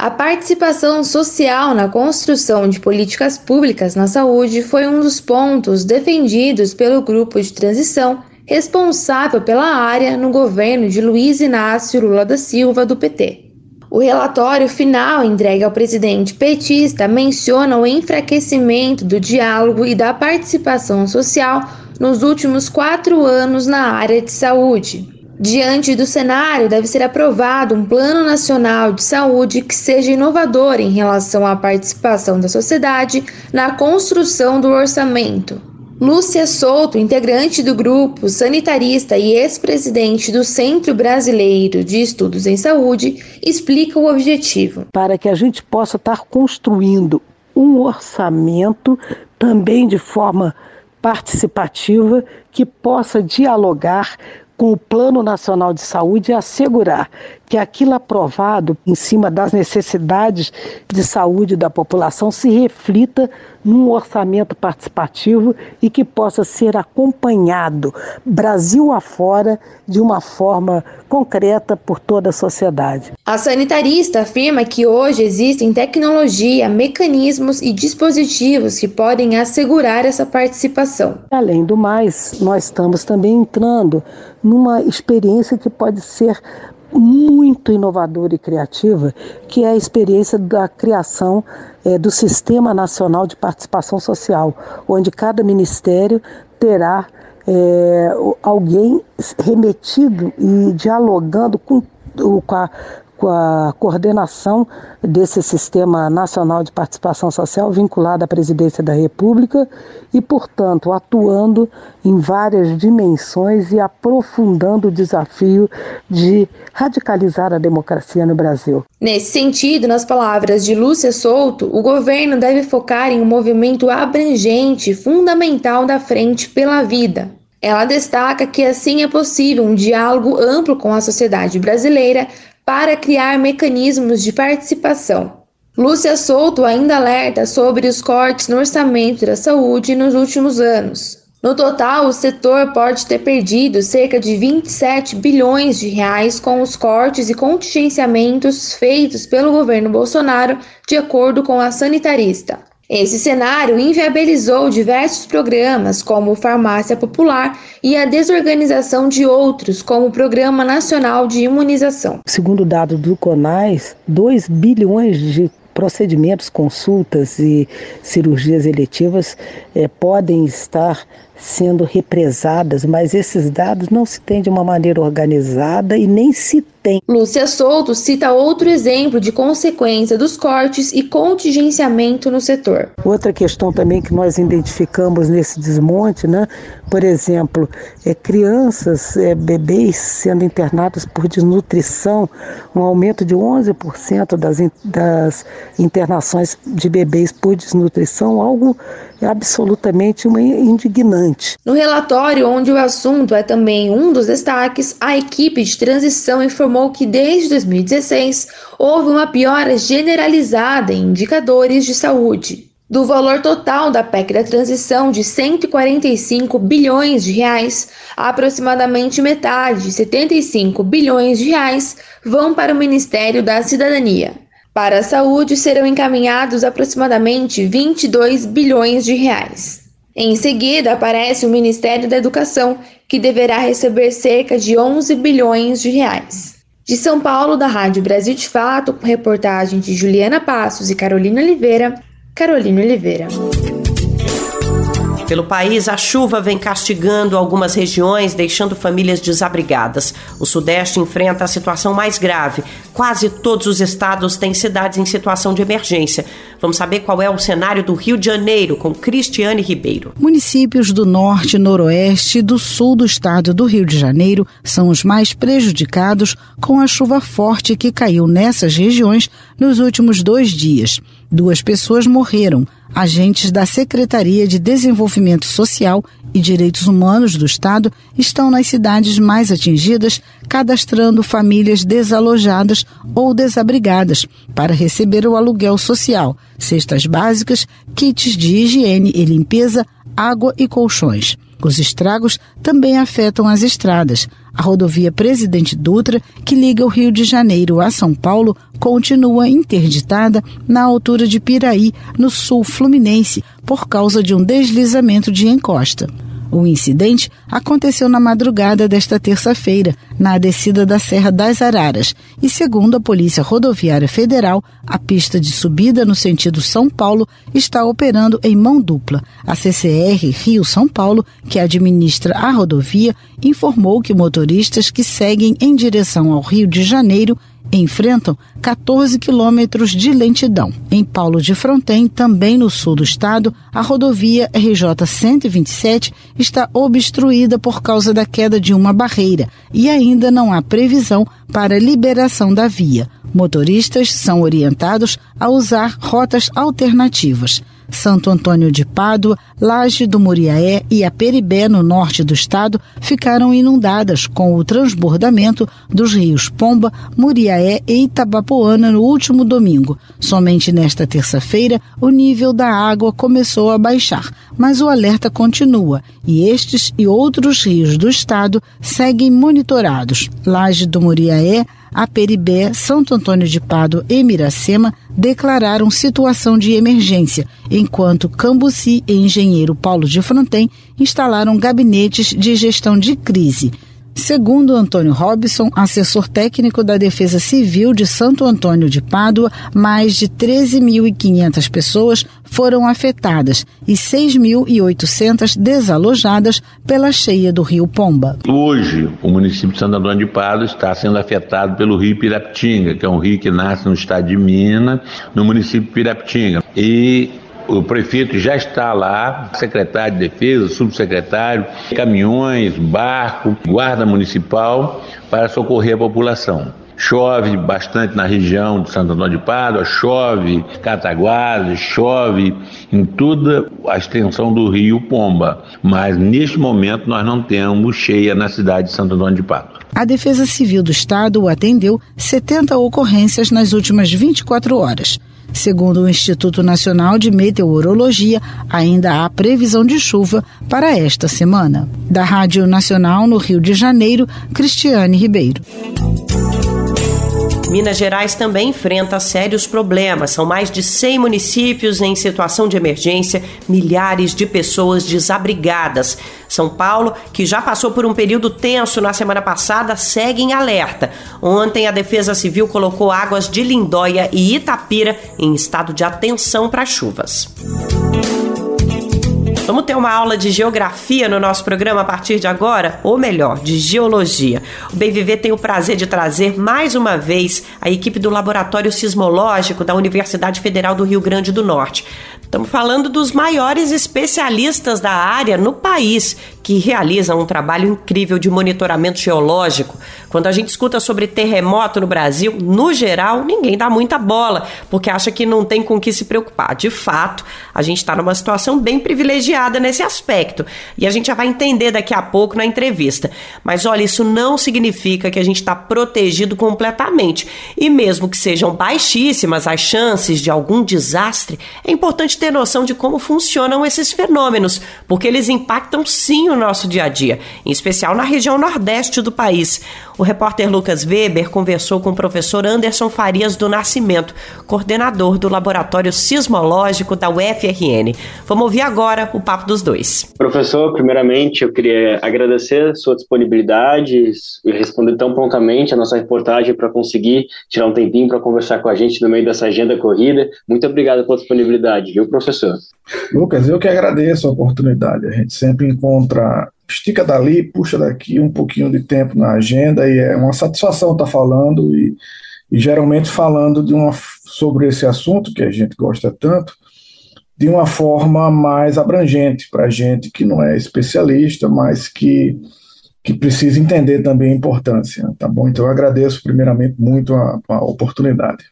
A participação social na construção de políticas públicas na saúde foi um dos pontos defendidos pelo grupo de transição responsável pela área no governo de Luiz Inácio Lula da Silva, do PT. O relatório final entregue ao presidente petista menciona o enfraquecimento do diálogo e da participação social nos últimos quatro anos na área de saúde. Diante do cenário, deve ser aprovado um Plano Nacional de Saúde que seja inovador em relação à participação da sociedade na construção do orçamento. Lúcia Souto, integrante do grupo, sanitarista e ex-presidente do Centro Brasileiro de Estudos em Saúde, explica o objetivo. Para que a gente possa estar construindo um orçamento também de forma participativa que possa dialogar com o Plano Nacional de Saúde e assegurar que aquilo aprovado em cima das necessidades de saúde da população se reflita num orçamento participativo e que possa ser acompanhado Brasil afora de uma forma concreta por toda a sociedade. A sanitarista afirma que hoje existem tecnologia, mecanismos e dispositivos que podem assegurar essa participação. Além do mais, nós estamos também entrando numa experiência que pode ser muito inovadora e criativa, que é a experiência da criação é, do Sistema Nacional de Participação Social, onde cada ministério terá é, alguém remetido e dialogando com, com a a coordenação desse Sistema Nacional de Participação Social vinculado à Presidência da República e, portanto, atuando em várias dimensões e aprofundando o desafio de radicalizar a democracia no Brasil. Nesse sentido, nas palavras de Lúcia Souto, o governo deve focar em um movimento abrangente, fundamental da Frente pela Vida, ela destaca que assim é possível um diálogo amplo com a sociedade brasileira para criar mecanismos de participação. Lúcia Souto ainda alerta sobre os cortes no orçamento da saúde nos últimos anos. No total, o setor pode ter perdido cerca de 27 bilhões de reais com os cortes e contingenciamentos feitos pelo governo Bolsonaro, de acordo com a sanitarista. Esse cenário inviabilizou diversos programas, como Farmácia Popular, e a desorganização de outros, como o Programa Nacional de Imunização. Segundo dados do CONAS, 2 bilhões de procedimentos, consultas e cirurgias eletivas eh, podem estar sendo represadas, mas esses dados não se têm de uma maneira organizada e nem se tem. Lúcia Souto cita outro exemplo de consequência dos cortes e contingenciamento no setor. Outra questão também que nós identificamos nesse desmonte, né? Por exemplo, é crianças, é, bebês sendo internados por desnutrição, um aumento de 11% das, das internações de bebês por desnutrição, algo absolutamente indignante. No relatório, onde o assunto é também um dos destaques, a equipe de transição informou que desde 2016 houve uma piora generalizada em indicadores de saúde. Do valor total da PEC da transição de 145 bilhões de reais, aproximadamente metade, 75 bilhões de reais, vão para o Ministério da Cidadania. Para a saúde serão encaminhados aproximadamente 22 bilhões de reais. Em seguida, aparece o Ministério da Educação, que deverá receber cerca de 11 bilhões de reais. De São Paulo, da Rádio Brasil de Fato, com reportagem de Juliana Passos e Carolina Oliveira, Carolina Oliveira. Pelo país, a chuva vem castigando algumas regiões, deixando famílias desabrigadas. O Sudeste enfrenta a situação mais grave. Quase todos os estados têm cidades em situação de emergência. Vamos saber qual é o cenário do Rio de Janeiro com Cristiane Ribeiro. Municípios do norte, noroeste e do sul do estado do Rio de Janeiro são os mais prejudicados com a chuva forte que caiu nessas regiões nos últimos dois dias. Duas pessoas morreram agentes da Secretaria de Desenvolvimento Social e Direitos Humanos do Estado estão nas cidades mais atingidas, cadastrando famílias desalojadas ou desabrigadas para receber o aluguel social, cestas básicas, kits de higiene e limpeza, água e colchões. Os estragos também afetam as estradas. A rodovia Presidente Dutra, que liga o Rio de Janeiro a São Paulo, continua interditada na altura de Piraí, no sul fluminense, por causa de um deslizamento de encosta. O incidente aconteceu na madrugada desta terça-feira, na descida da Serra das Araras, e segundo a Polícia Rodoviária Federal, a pista de subida no sentido São Paulo está operando em mão dupla. A CCR Rio-São Paulo, que administra a rodovia, informou que motoristas que seguem em direção ao Rio de Janeiro enfrentam 14 quilômetros de lentidão. Em Paulo de Fronten, também no sul do estado, a rodovia RJ 127 está obstruída por causa da queda de uma barreira e ainda não há previsão para liberação da via. Motoristas são orientados a usar rotas alternativas. Santo Antônio de Pádua, Laje do Muriaé e a Peribé, no norte do estado, ficaram inundadas com o transbordamento dos rios Pomba, Muriaé e Itabapoana no último domingo. Somente nesta terça-feira, o nível da água começou a baixar, mas o alerta continua e estes e outros rios do estado seguem monitorados. Laje do Muriaé, Aperibé, Santo Antônio de Pado e Miracema declararam situação de emergência, enquanto Cambuci e Engenheiro Paulo de Fronten instalaram gabinetes de gestão de crise. Segundo Antônio Robson, assessor técnico da Defesa Civil de Santo Antônio de Pádua, mais de 13.500 pessoas foram afetadas e 6.800 desalojadas pela cheia do rio Pomba. Hoje, o município de Santo Antônio de Pádua está sendo afetado pelo rio Pirapitinga, que é um rio que nasce no estado de Minas, no município de Pirapitinga. E o prefeito já está lá, secretário de defesa, subsecretário, caminhões, barco, guarda municipal para socorrer a população. Chove bastante na região de Santo Antônio de Pádua, chove Cataguases, chove em toda a extensão do rio Pomba. Mas neste momento nós não temos cheia na cidade de Santo Antônio de Pádua. A Defesa Civil do Estado atendeu 70 ocorrências nas últimas 24 horas. Segundo o Instituto Nacional de Meteorologia, ainda há previsão de chuva para esta semana. Da Rádio Nacional no Rio de Janeiro, Cristiane Ribeiro. Minas Gerais também enfrenta sérios problemas. São mais de 100 municípios em situação de emergência, milhares de pessoas desabrigadas. São Paulo, que já passou por um período tenso na semana passada, segue em alerta. Ontem, a Defesa Civil colocou águas de Lindóia e Itapira em estado de atenção para chuvas. Vamos ter uma aula de geografia no nosso programa a partir de agora, ou melhor, de geologia. O Bem Viver tem o prazer de trazer mais uma vez a equipe do Laboratório Sismológico da Universidade Federal do Rio Grande do Norte. Estamos falando dos maiores especialistas da área no país que realizam um trabalho incrível de monitoramento geológico. Quando a gente escuta sobre terremoto no Brasil, no geral, ninguém dá muita bola, porque acha que não tem com que se preocupar. De fato, a gente está numa situação bem privilegiada nesse aspecto. E a gente já vai entender daqui a pouco na entrevista. Mas olha, isso não significa que a gente está protegido completamente. E mesmo que sejam baixíssimas as chances de algum desastre, é importante ter noção de como funcionam esses fenômenos, porque eles impactam sim o nosso dia a dia, em especial na região nordeste do país. O repórter Lucas Weber conversou com o professor Anderson Farias do Nascimento, coordenador do Laboratório Sismológico da UFRN. Vamos ouvir agora o papo dos dois. Professor, primeiramente eu queria agradecer a sua disponibilidade e responder tão prontamente a nossa reportagem para conseguir tirar um tempinho para conversar com a gente no meio dessa agenda corrida. Muito obrigado pela disponibilidade, viu, professor? Lucas, eu que agradeço a oportunidade. A gente sempre encontra, estica dali, puxa daqui um pouquinho de tempo na agenda e é uma satisfação estar falando e, e geralmente falando de uma, sobre esse assunto que a gente gosta tanto de uma forma mais abrangente para gente que não é especialista, mas que, que precisa entender também a importância, tá bom? Então eu agradeço primeiramente muito a, a oportunidade.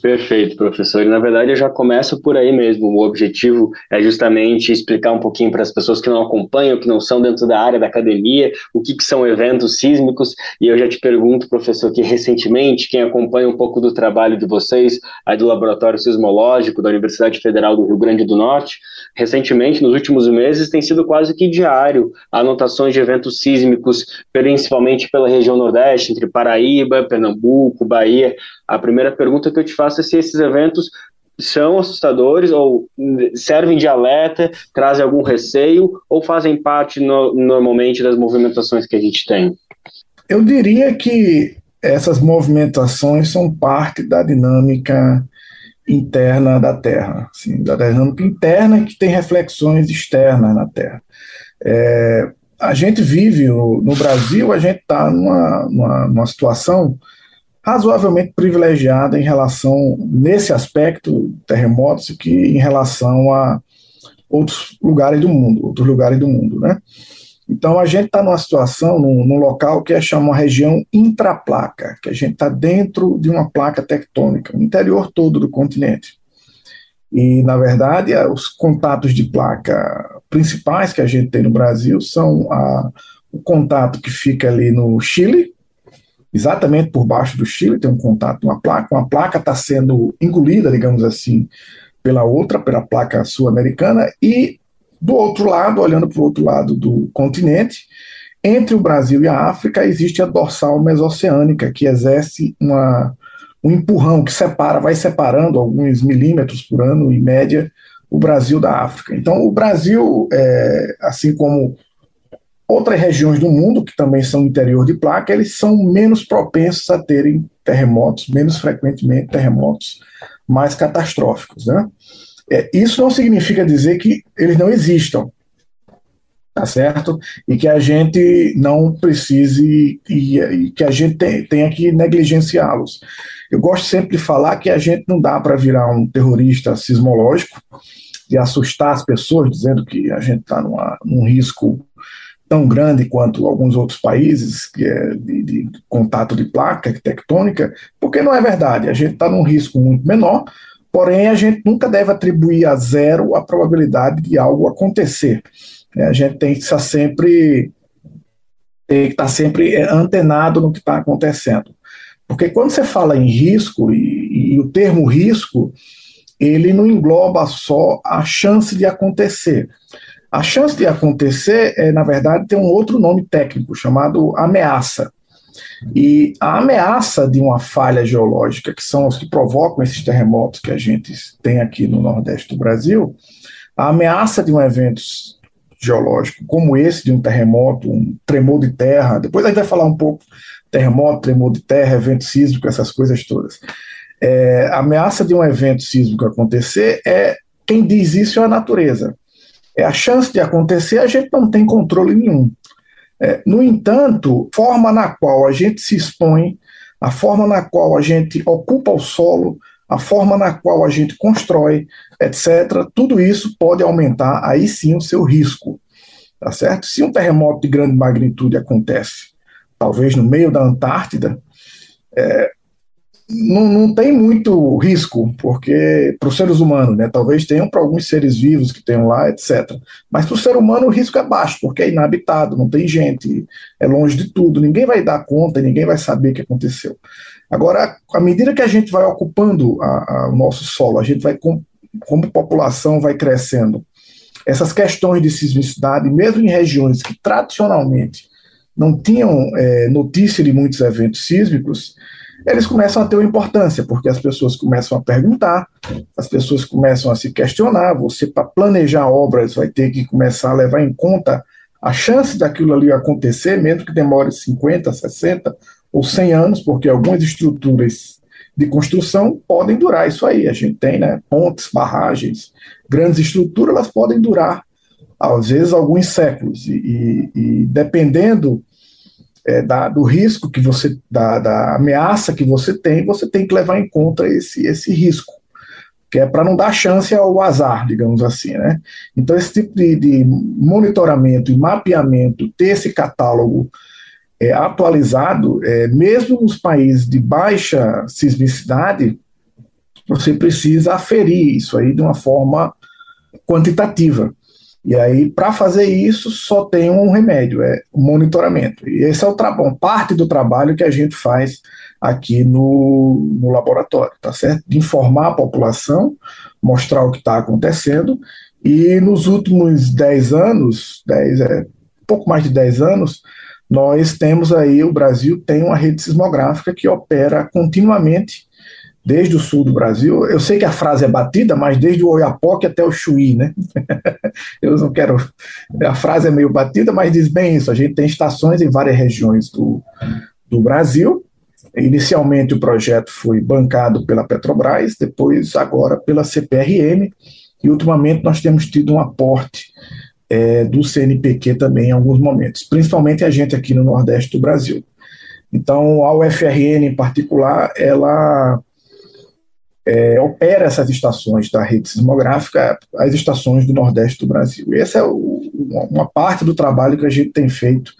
Perfeito, professor. E na verdade eu já começo por aí mesmo. O objetivo é justamente explicar um pouquinho para as pessoas que não acompanham, que não são dentro da área da academia, o que, que são eventos sísmicos. E eu já te pergunto, professor, que recentemente, quem acompanha um pouco do trabalho de vocês, aí do Laboratório Sismológico da Universidade Federal do Rio Grande do Norte, recentemente, nos últimos meses, tem sido quase que diário anotações de eventos sísmicos, principalmente pela região Nordeste, entre Paraíba, Pernambuco, Bahia. A primeira pergunta que eu te faço é se esses eventos são assustadores ou servem de alerta, trazem algum receio ou fazem parte no, normalmente das movimentações que a gente tem? Eu diria que essas movimentações são parte da dinâmica interna da Terra, assim, da dinâmica interna que tem reflexões externas na Terra. É, a gente vive no, Brasil, a gente está numa, numa, numa situação razoavelmente privilegiada em relação, nesse aspecto, terremotos, que em relação a outros lugares do mundo, outros lugares do mundo, né? Então a gente está numa situação, num, num, local que é chamado região intraplaca, que a gente está dentro de uma placa tectônica, no interior todo do continente. E, na verdade, os contatos de placa principais que a gente tem no Brasil são a, o contato que fica ali no Chile, exatamente por baixo do Chile, tem um contato, uma placa, uma placa está sendo engolida, digamos assim, pela outra, pela placa sul-americana, e do outro lado, olhando para o outro lado do continente, entre o Brasil e a África, existe a dorsal mesoceânica, que exerce uma, um empurrão que separa, vai separando alguns milímetros por ano, em média, o Brasil da África. Então, o Brasil, é, assim como Outras regiões do mundo, que também são interior de placa, eles são menos propensos a terem terremotos, menos frequentemente terremotos mais catastróficos. Né? É, isso não significa dizer que eles não existam, tá certo? E que a gente não precise, e, e que a gente tenha que negligenciá-los. Eu gosto sempre de falar que a gente não dá para virar um terrorista sismológico, de assustar as pessoas, dizendo que a gente está num risco tão grande quanto alguns outros países, que é de, de contato de placa tectônica, porque não é verdade. A gente está num risco muito menor, porém a gente nunca deve atribuir a zero a probabilidade de algo acontecer. É, a gente tem que estar sempre tem que estar sempre é, antenado no que está acontecendo. Porque quando você fala em risco, e, e o termo risco, ele não engloba só a chance de acontecer. A chance de acontecer, é, na verdade, tem um outro nome técnico chamado ameaça. E a ameaça de uma falha geológica, que são os que provocam esses terremotos que a gente tem aqui no Nordeste do Brasil, a ameaça de um evento geológico como esse, de um terremoto, um tremor de terra, depois a gente vai falar um pouco terremoto, tremor de terra, evento sísmico, essas coisas todas. É, a ameaça de um evento sísmico acontecer é quem diz isso é a natureza é a chance de acontecer, a gente não tem controle nenhum. É, no entanto, forma na qual a gente se expõe, a forma na qual a gente ocupa o solo, a forma na qual a gente constrói, etc., tudo isso pode aumentar aí sim o seu risco. Tá certo? Se um terremoto de grande magnitude acontece, talvez no meio da Antártida, é, não, não tem muito risco, porque para os seres humanos, né? Talvez tenham para alguns seres vivos que tenham lá, etc. Mas para o ser humano o risco é baixo, porque é inabitado, não tem gente, é longe de tudo, ninguém vai dar conta, ninguém vai saber o que aconteceu. Agora, à medida que a gente vai ocupando a, a, o nosso solo, a gente vai, com, como população vai crescendo, essas questões de sismicidade, mesmo em regiões que tradicionalmente não tinham é, notícia de muitos eventos sísmicos, eles começam a ter uma importância, porque as pessoas começam a perguntar, as pessoas começam a se questionar. Você, para planejar obras, vai ter que começar a levar em conta a chance daquilo ali acontecer, mesmo que demore 50, 60 ou 100 anos, porque algumas estruturas de construção podem durar isso aí. A gente tem né, pontes, barragens, grandes estruturas, elas podem durar, às vezes, alguns séculos. E, e, e dependendo é, da, do risco que você, da, da ameaça que você tem, você tem que levar em conta esse, esse risco, que é para não dar chance ao azar, digamos assim, né? Então, esse tipo de, de monitoramento e mapeamento, ter esse catálogo é, atualizado, é, mesmo nos países de baixa sismicidade, você precisa aferir isso aí de uma forma quantitativa. E aí, para fazer isso, só tem um remédio, é o monitoramento. E esse é o trabalho, parte do trabalho que a gente faz aqui no, no laboratório, tá certo? De informar a população, mostrar o que está acontecendo. E nos últimos 10 anos, 10, é, pouco mais de 10 anos, nós temos aí, o Brasil tem uma rede sismográfica que opera continuamente desde o sul do Brasil. Eu sei que a frase é batida, mas desde o Oiapoque até o Chuí, né? eu não quero. A frase é meio batida, mas diz bem isso. A gente tem estações em várias regiões do, do Brasil. Inicialmente o projeto foi bancado pela Petrobras, depois agora pela CPRM, e ultimamente nós temos tido um aporte é, do CNPq também em alguns momentos, principalmente a gente aqui no Nordeste do Brasil. Então, a UFRN em particular, ela é, opera essas estações da rede sismográfica, as estações do Nordeste do Brasil. E essa é o, uma parte do trabalho que a gente tem feito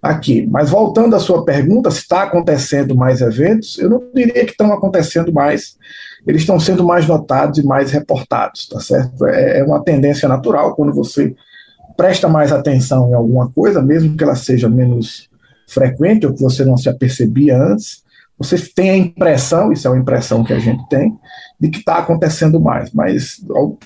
aqui. Mas voltando à sua pergunta, se está acontecendo mais eventos, eu não diria que estão acontecendo mais, eles estão sendo mais notados e mais reportados, tá certo? É, é uma tendência natural quando você presta mais atenção em alguma coisa, mesmo que ela seja menos frequente ou que você não se apercebia antes, você tem a impressão, isso é uma impressão que a gente tem, de que está acontecendo mais. Mas,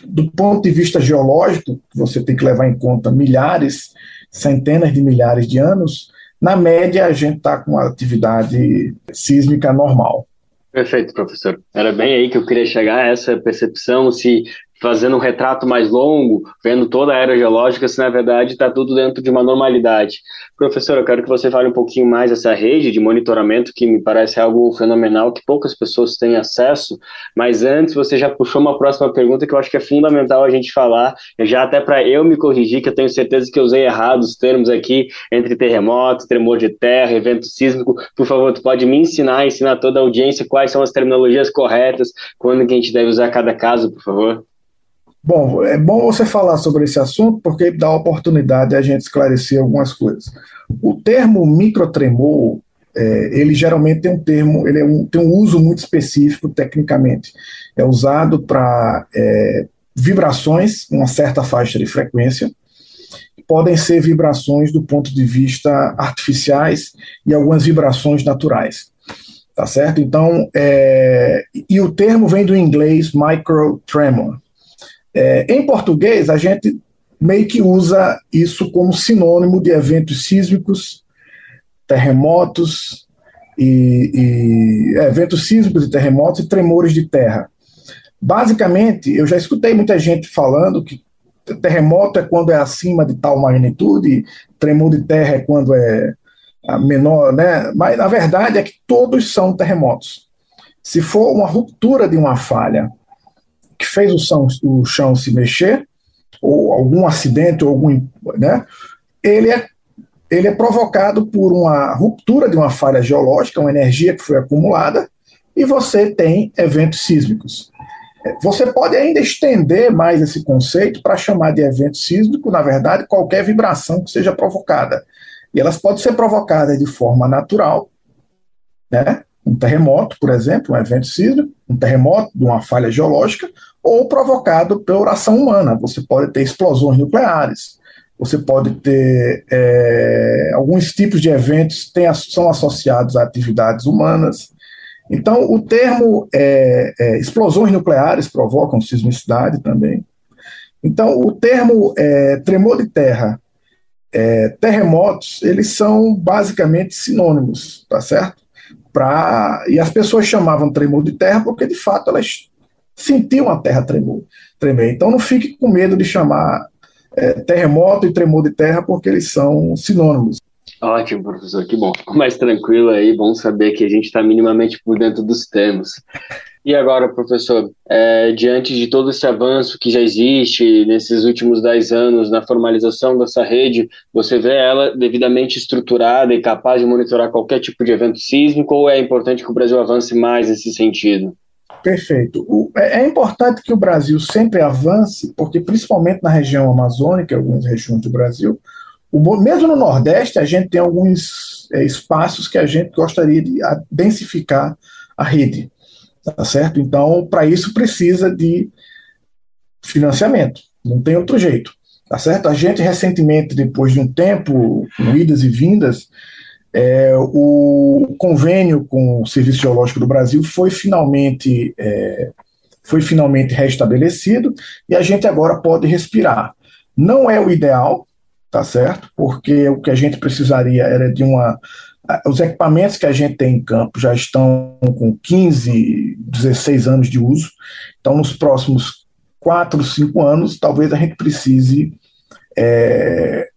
do ponto de vista geológico, você tem que levar em conta milhares, centenas de milhares de anos, na média a gente está com uma atividade sísmica normal. Perfeito, professor. Era bem aí que eu queria chegar, essa percepção, se fazendo um retrato mais longo, vendo toda a era geológica, se na verdade está tudo dentro de uma normalidade. Professor, eu quero que você fale um pouquinho mais dessa rede de monitoramento, que me parece algo fenomenal, que poucas pessoas têm acesso, mas antes você já puxou uma próxima pergunta que eu acho que é fundamental a gente falar, já até para eu me corrigir, que eu tenho certeza que eu usei errado os termos aqui, entre terremoto, tremor de terra, evento sísmico, por favor, tu pode me ensinar, ensinar toda a audiência quais são as terminologias corretas, quando que a gente deve usar cada caso, por favor? Bom, é bom você falar sobre esse assunto porque dá oportunidade de a gente esclarecer algumas coisas. O termo microtremor, é, ele geralmente tem um termo, ele é um, tem um uso muito específico tecnicamente. É usado para é, vibrações, uma certa faixa de frequência, podem ser vibrações do ponto de vista artificiais e algumas vibrações naturais. Tá certo? Então, é, e o termo vem do inglês microtremor, é, em português, a gente meio que usa isso como sinônimo de eventos sísmicos, terremotos e, e é, eventos sísmicos e terremotos e tremores de terra. Basicamente, eu já escutei muita gente falando que terremoto é quando é acima de tal magnitude, tremor de terra é quando é menor, né? Mas na verdade é que todos são terremotos. Se for uma ruptura de uma falha que fez o chão, o chão se mexer, ou algum acidente, ou algum, né, ele é, ele é provocado por uma ruptura de uma falha geológica, uma energia que foi acumulada, e você tem eventos sísmicos. Você pode ainda estender mais esse conceito para chamar de evento sísmico, na verdade, qualquer vibração que seja provocada. E elas podem ser provocadas de forma natural, né? Um terremoto, por exemplo, um evento sísmico, um terremoto de uma falha geológica, ou provocado pela ação humana. Você pode ter explosões nucleares, você pode ter é, alguns tipos de eventos que são associados a atividades humanas. Então, o termo é, é, explosões nucleares provocam sismicidade também. Então, o termo é, tremor de terra, é, terremotos, eles são basicamente sinônimos, tá certo? Pra, e as pessoas chamavam tremor de terra porque, de fato, elas sentiam a terra tremor, tremer. Então, não fique com medo de chamar é, terremoto e tremor de terra, porque eles são sinônimos. Ótimo, professor, que bom. Mais tranquilo aí, bom saber que a gente está minimamente por dentro dos termos. E agora, professor, é, diante de todo esse avanço que já existe nesses últimos dez anos na formalização dessa rede, você vê ela devidamente estruturada e capaz de monitorar qualquer tipo de evento sísmico ou é importante que o Brasil avance mais nesse sentido? Perfeito. O, é, é importante que o Brasil sempre avance, porque principalmente na região amazônica, algumas regiões do Brasil, o, mesmo no Nordeste, a gente tem alguns é, espaços que a gente gostaria de densificar a rede. Tá certo? Então, para isso precisa de financiamento. Não tem outro jeito. Tá certo? A gente recentemente, depois de um tempo, idas e vindas, é, o convênio com o Serviço Geológico do Brasil foi finalmente, é, foi finalmente restabelecido e a gente agora pode respirar. Não é o ideal, tá certo? Porque o que a gente precisaria era de uma os equipamentos que a gente tem em campo já estão com 15, 16 anos de uso, então nos próximos 4, 5 anos, talvez a gente precise é,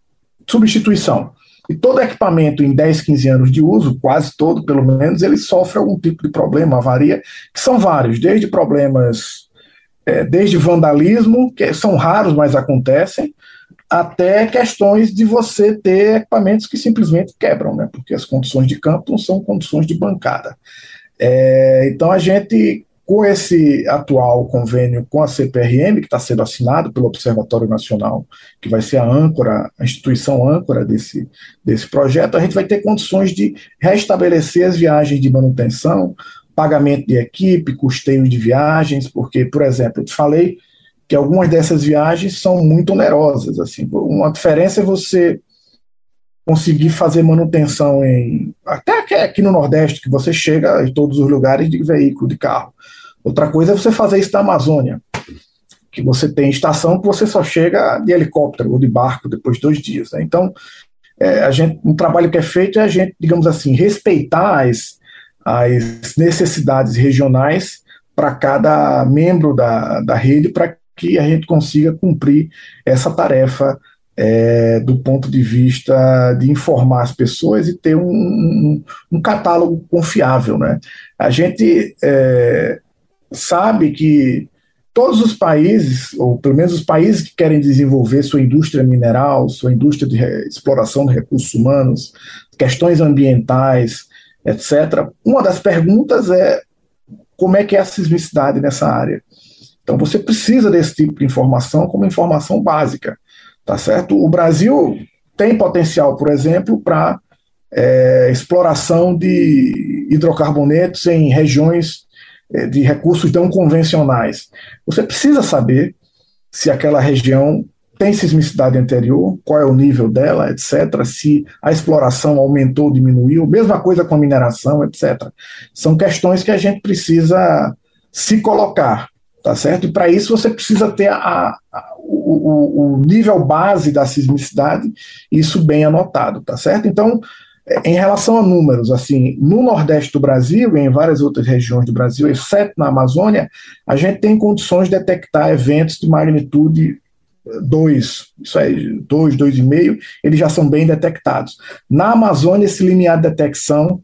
substituição. E todo equipamento em 10, 15 anos de uso, quase todo pelo menos, ele sofre algum tipo de problema, avaria, que são vários, desde problemas, é, desde vandalismo, que são raros, mas acontecem, até questões de você ter equipamentos que simplesmente quebram, né? porque as condições de campo não são condições de bancada. É, então a gente, com esse atual convênio com a CPRM, que está sendo assinado pelo Observatório Nacional, que vai ser a âncora, a instituição âncora desse, desse projeto, a gente vai ter condições de restabelecer as viagens de manutenção, pagamento de equipe, custeio de viagens, porque, por exemplo, eu te falei que algumas dessas viagens são muito onerosas. Assim, uma diferença é você conseguir fazer manutenção em até aqui no Nordeste, que você chega em todos os lugares de veículo, de carro. Outra coisa é você fazer isso na Amazônia, que você tem estação que você só chega de helicóptero ou de barco depois de dois dias. Né? Então, é, a gente, um trabalho que é feito é a gente, digamos assim, respeitar as, as necessidades regionais para cada membro da, da rede, para que a gente consiga cumprir essa tarefa é, do ponto de vista de informar as pessoas e ter um, um, um catálogo confiável. Né? A gente é, sabe que todos os países, ou pelo menos os países que querem desenvolver sua indústria mineral, sua indústria de exploração de recursos humanos, questões ambientais, etc., uma das perguntas é como é que é a sismicidade nessa área. Então você precisa desse tipo de informação como informação básica, tá certo? O Brasil tem potencial, por exemplo, para é, exploração de hidrocarbonetos em regiões é, de recursos não convencionais. Você precisa saber se aquela região tem sismicidade anterior, qual é o nível dela, etc., se a exploração aumentou ou diminuiu, mesma coisa com a mineração, etc. São questões que a gente precisa se colocar tá certo? E para isso você precisa ter a, a, o, o, nível base da sismicidade, isso bem anotado, tá certo? Então, é, em relação a números, assim, no Nordeste do Brasil e em várias outras regiões do Brasil, exceto na Amazônia, a gente tem condições de detectar eventos de magnitude 2, isso aí, 2, 2,5, eles já são bem detectados. Na Amazônia, esse limiar de detecção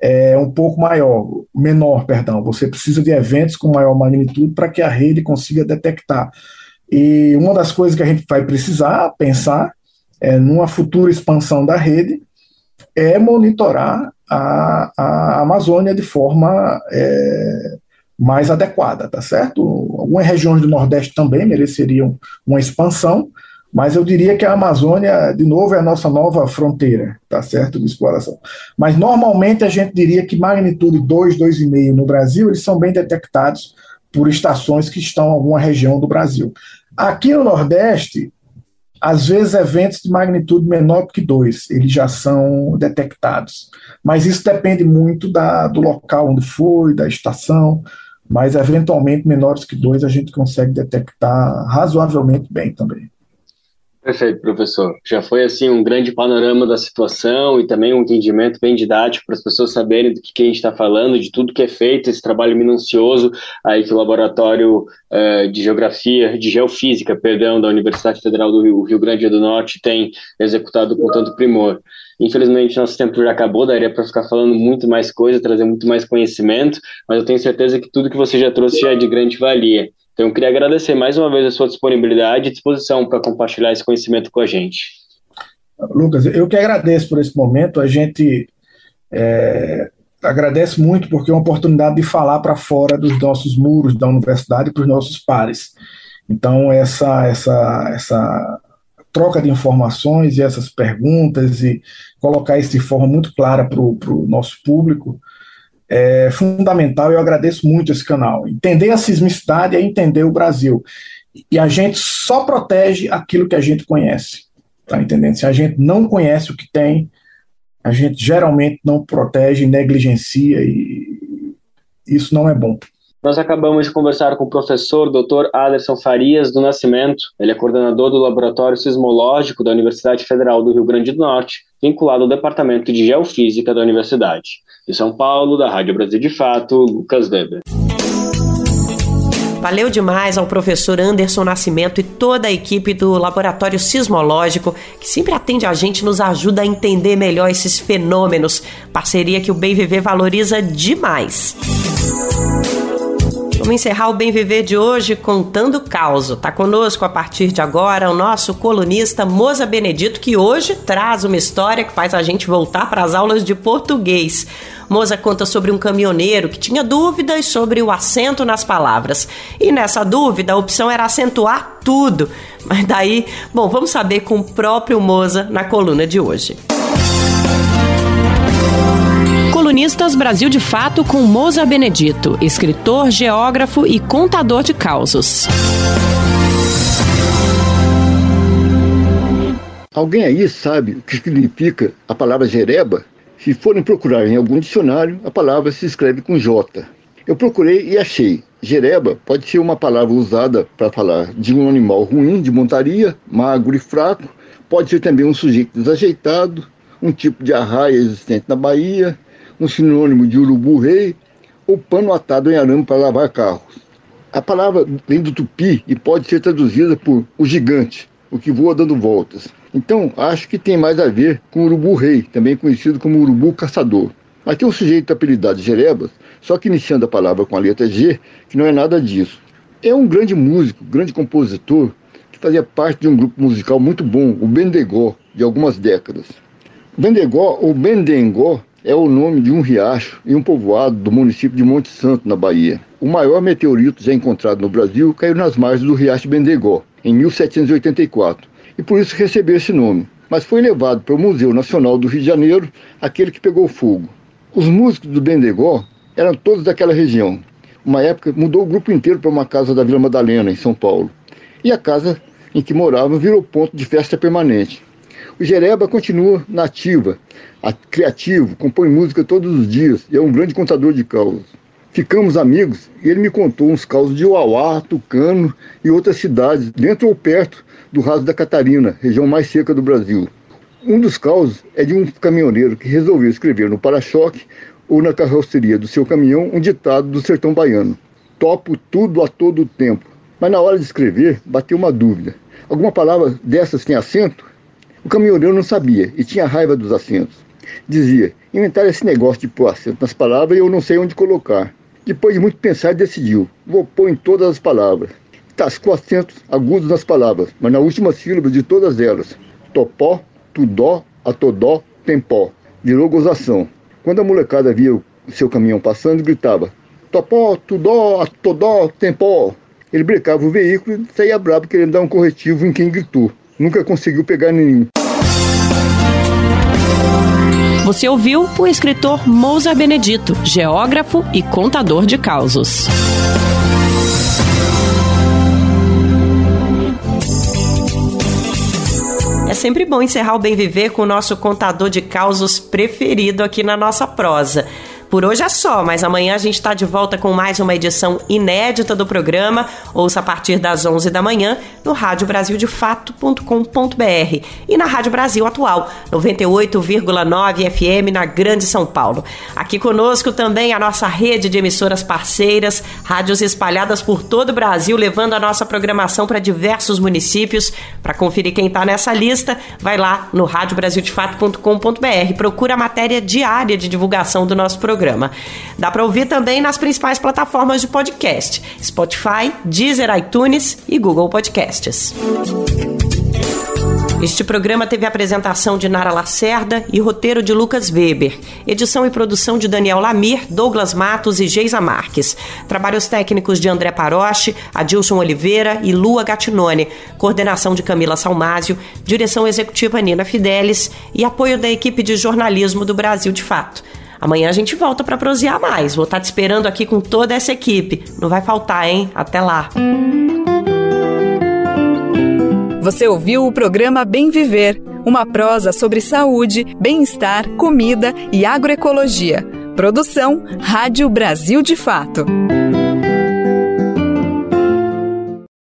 é um pouco maior, menor, perdão. Você precisa de eventos com maior magnitude para que a rede consiga detectar. E uma das coisas que a gente vai precisar pensar é, numa futura expansão da rede é monitorar a, a Amazônia de forma é, mais adequada, tá certo? Algumas regiões do Nordeste também mereceriam uma expansão, mas eu diria que a Amazônia, de novo, é a nossa nova fronteira, tá certo, de exploração. Mas normalmente a gente diria que magnitude 2, 2,5 no Brasil, eles são bem detectados por estações que estão em alguma região do Brasil. Aqui no Nordeste, às vezes eventos de magnitude menor que 2, eles já são detectados. Mas isso depende muito da, do local onde foi, da estação, mas eventualmente menores que 2 a gente consegue detectar razoavelmente bem também. Perfeito, professor. Já foi assim um grande panorama da situação e também um entendimento bem didático para as pessoas saberem do que, que a gente está falando, de tudo que é feito, esse trabalho minucioso aí que o laboratório uh, de geografia, de geofísica, perdão, da Universidade Federal do Rio, Rio Grande do Norte tem executado com tanto primor. Infelizmente, nosso tempo já acabou, daria para ficar falando muito mais coisa, trazer muito mais conhecimento, mas eu tenho certeza que tudo que você já trouxe já é de grande valia. Então, eu queria agradecer mais uma vez a sua disponibilidade e disposição para compartilhar esse conhecimento com a gente. Lucas, eu que agradeço por esse momento. A gente é, agradece muito porque é uma oportunidade de falar para fora dos nossos muros da universidade para os nossos pares. Então, essa, essa, essa troca de informações e essas perguntas e colocar isso de forma muito clara para o nosso público é fundamental. Eu agradeço muito esse canal. Entender a sismicidade é entender o Brasil. E a gente só protege aquilo que a gente conhece. Tá entendendo? Se a gente não conhece o que tem, a gente geralmente não protege, negligencia e isso não é bom. Nós acabamos de conversar com o professor Dr. Aderson Farias do Nascimento. Ele é coordenador do Laboratório Sismológico da Universidade Federal do Rio Grande do Norte, vinculado ao Departamento de Geofísica da Universidade. De São Paulo, da Rádio Brasil de Fato, Lucas Weber. Valeu demais ao professor Anderson Nascimento e toda a equipe do Laboratório Sismológico, que sempre atende a gente e nos ajuda a entender melhor esses fenômenos. Parceria que o Bem Viver valoriza demais. Vamos encerrar o Bem Viver de hoje contando caos. Tá conosco a partir de agora o nosso colunista Moza Benedito, que hoje traz uma história que faz a gente voltar para as aulas de português. Moza conta sobre um caminhoneiro que tinha dúvidas sobre o acento nas palavras. E nessa dúvida, a opção era acentuar tudo. Mas daí, bom, vamos saber com o próprio Moza na coluna de hoje. Colunistas Brasil de Fato com Moza Benedito, escritor, geógrafo e contador de causos. Alguém aí sabe o que significa a palavra jereba? Se forem procurar em algum dicionário, a palavra se escreve com J. Eu procurei e achei. Jereba pode ser uma palavra usada para falar de um animal ruim de montaria, magro e fraco. Pode ser também um sujeito desajeitado, um tipo de arraia existente na Bahia, um sinônimo de urubu-rei ou pano atado em arame para lavar carros. A palavra vem do tupi e pode ser traduzida por o gigante, o que voa dando voltas. Então, acho que tem mais a ver com o urubu-rei, também conhecido como urubu-caçador. Mas tem um sujeito apelidado Jerebas, só que iniciando a palavra com a letra G, que não é nada disso. É um grande músico, grande compositor, que fazia parte de um grupo musical muito bom, o Bendegó, de algumas décadas. Bendegó, ou Bendengó, é o nome de um riacho e um povoado do município de Monte Santo, na Bahia. O maior meteorito já encontrado no Brasil caiu nas margens do riacho Bendegó, em 1784 e por isso recebeu esse nome. Mas foi levado para o Museu Nacional do Rio de Janeiro, aquele que pegou fogo. Os músicos do Bendegó eram todos daquela região. Uma época mudou o grupo inteiro para uma casa da Vila Madalena, em São Paulo. E a casa em que moravam virou ponto de festa permanente. O Jereba continua nativa, criativo, compõe música todos os dias e é um grande contador de causas. Ficamos amigos e ele me contou uns causos de Uauá, Tucano e outras cidades, dentro ou perto do Raso da Catarina, região mais seca do Brasil. Um dos causos é de um caminhoneiro que resolveu escrever no para-choque ou na carroceria do seu caminhão um ditado do sertão baiano: Topo tudo a todo tempo. Mas na hora de escrever, bateu uma dúvida. Alguma palavra dessas tem acento? O caminhoneiro não sabia e tinha raiva dos acentos. Dizia: inventar esse negócio de pôr acento nas palavras e eu não sei onde colocar. Depois de muito pensar, decidiu: vou pôr em todas as palavras tascou acentos agudos nas palavras, mas na última sílaba de todas elas. Topó, tudó, atodó, tempó. Virou gozação. Quando a molecada via o seu caminhão passando, gritava: Topó, tudó, atodó, tempó. Ele brecava o veículo e saía bravo querendo dar um corretivo em quem gritou. Nunca conseguiu pegar nenhum. Você ouviu o escritor Mousa Benedito, geógrafo e contador de causos. É sempre bom encerrar o Bem Viver com o nosso contador de causos preferido aqui na nossa prosa. Por hoje é só, mas amanhã a gente está de volta com mais uma edição inédita do programa. Ouça a partir das 11 da manhã no radiobrasildefato.com.br e na Rádio Brasil Atual, 98,9 FM na Grande São Paulo. Aqui conosco também a nossa rede de emissoras parceiras, rádios espalhadas por todo o Brasil, levando a nossa programação para diversos municípios. Para conferir quem está nessa lista, vai lá no radiobrasildefato.com.br. Procura a matéria diária de divulgação do nosso programa programa. Dá para ouvir também nas principais plataformas de podcast: Spotify, Deezer, iTunes e Google Podcasts. Este programa teve apresentação de Nara Lacerda e roteiro de Lucas Weber. Edição e produção de Daniel Lamir, Douglas Matos e Geisa Marques. Trabalhos técnicos de André Paroche, Adilson Oliveira e Lua Gatinone. Coordenação de Camila Salmásio. Direção executiva Nina Fidelis. E apoio da equipe de jornalismo do Brasil de Fato. Amanhã a gente volta para prosear mais. Vou estar tá te esperando aqui com toda essa equipe. Não vai faltar, hein? Até lá. Você ouviu o programa Bem Viver, uma prosa sobre saúde, bem-estar, comida e agroecologia. Produção Rádio Brasil de Fato.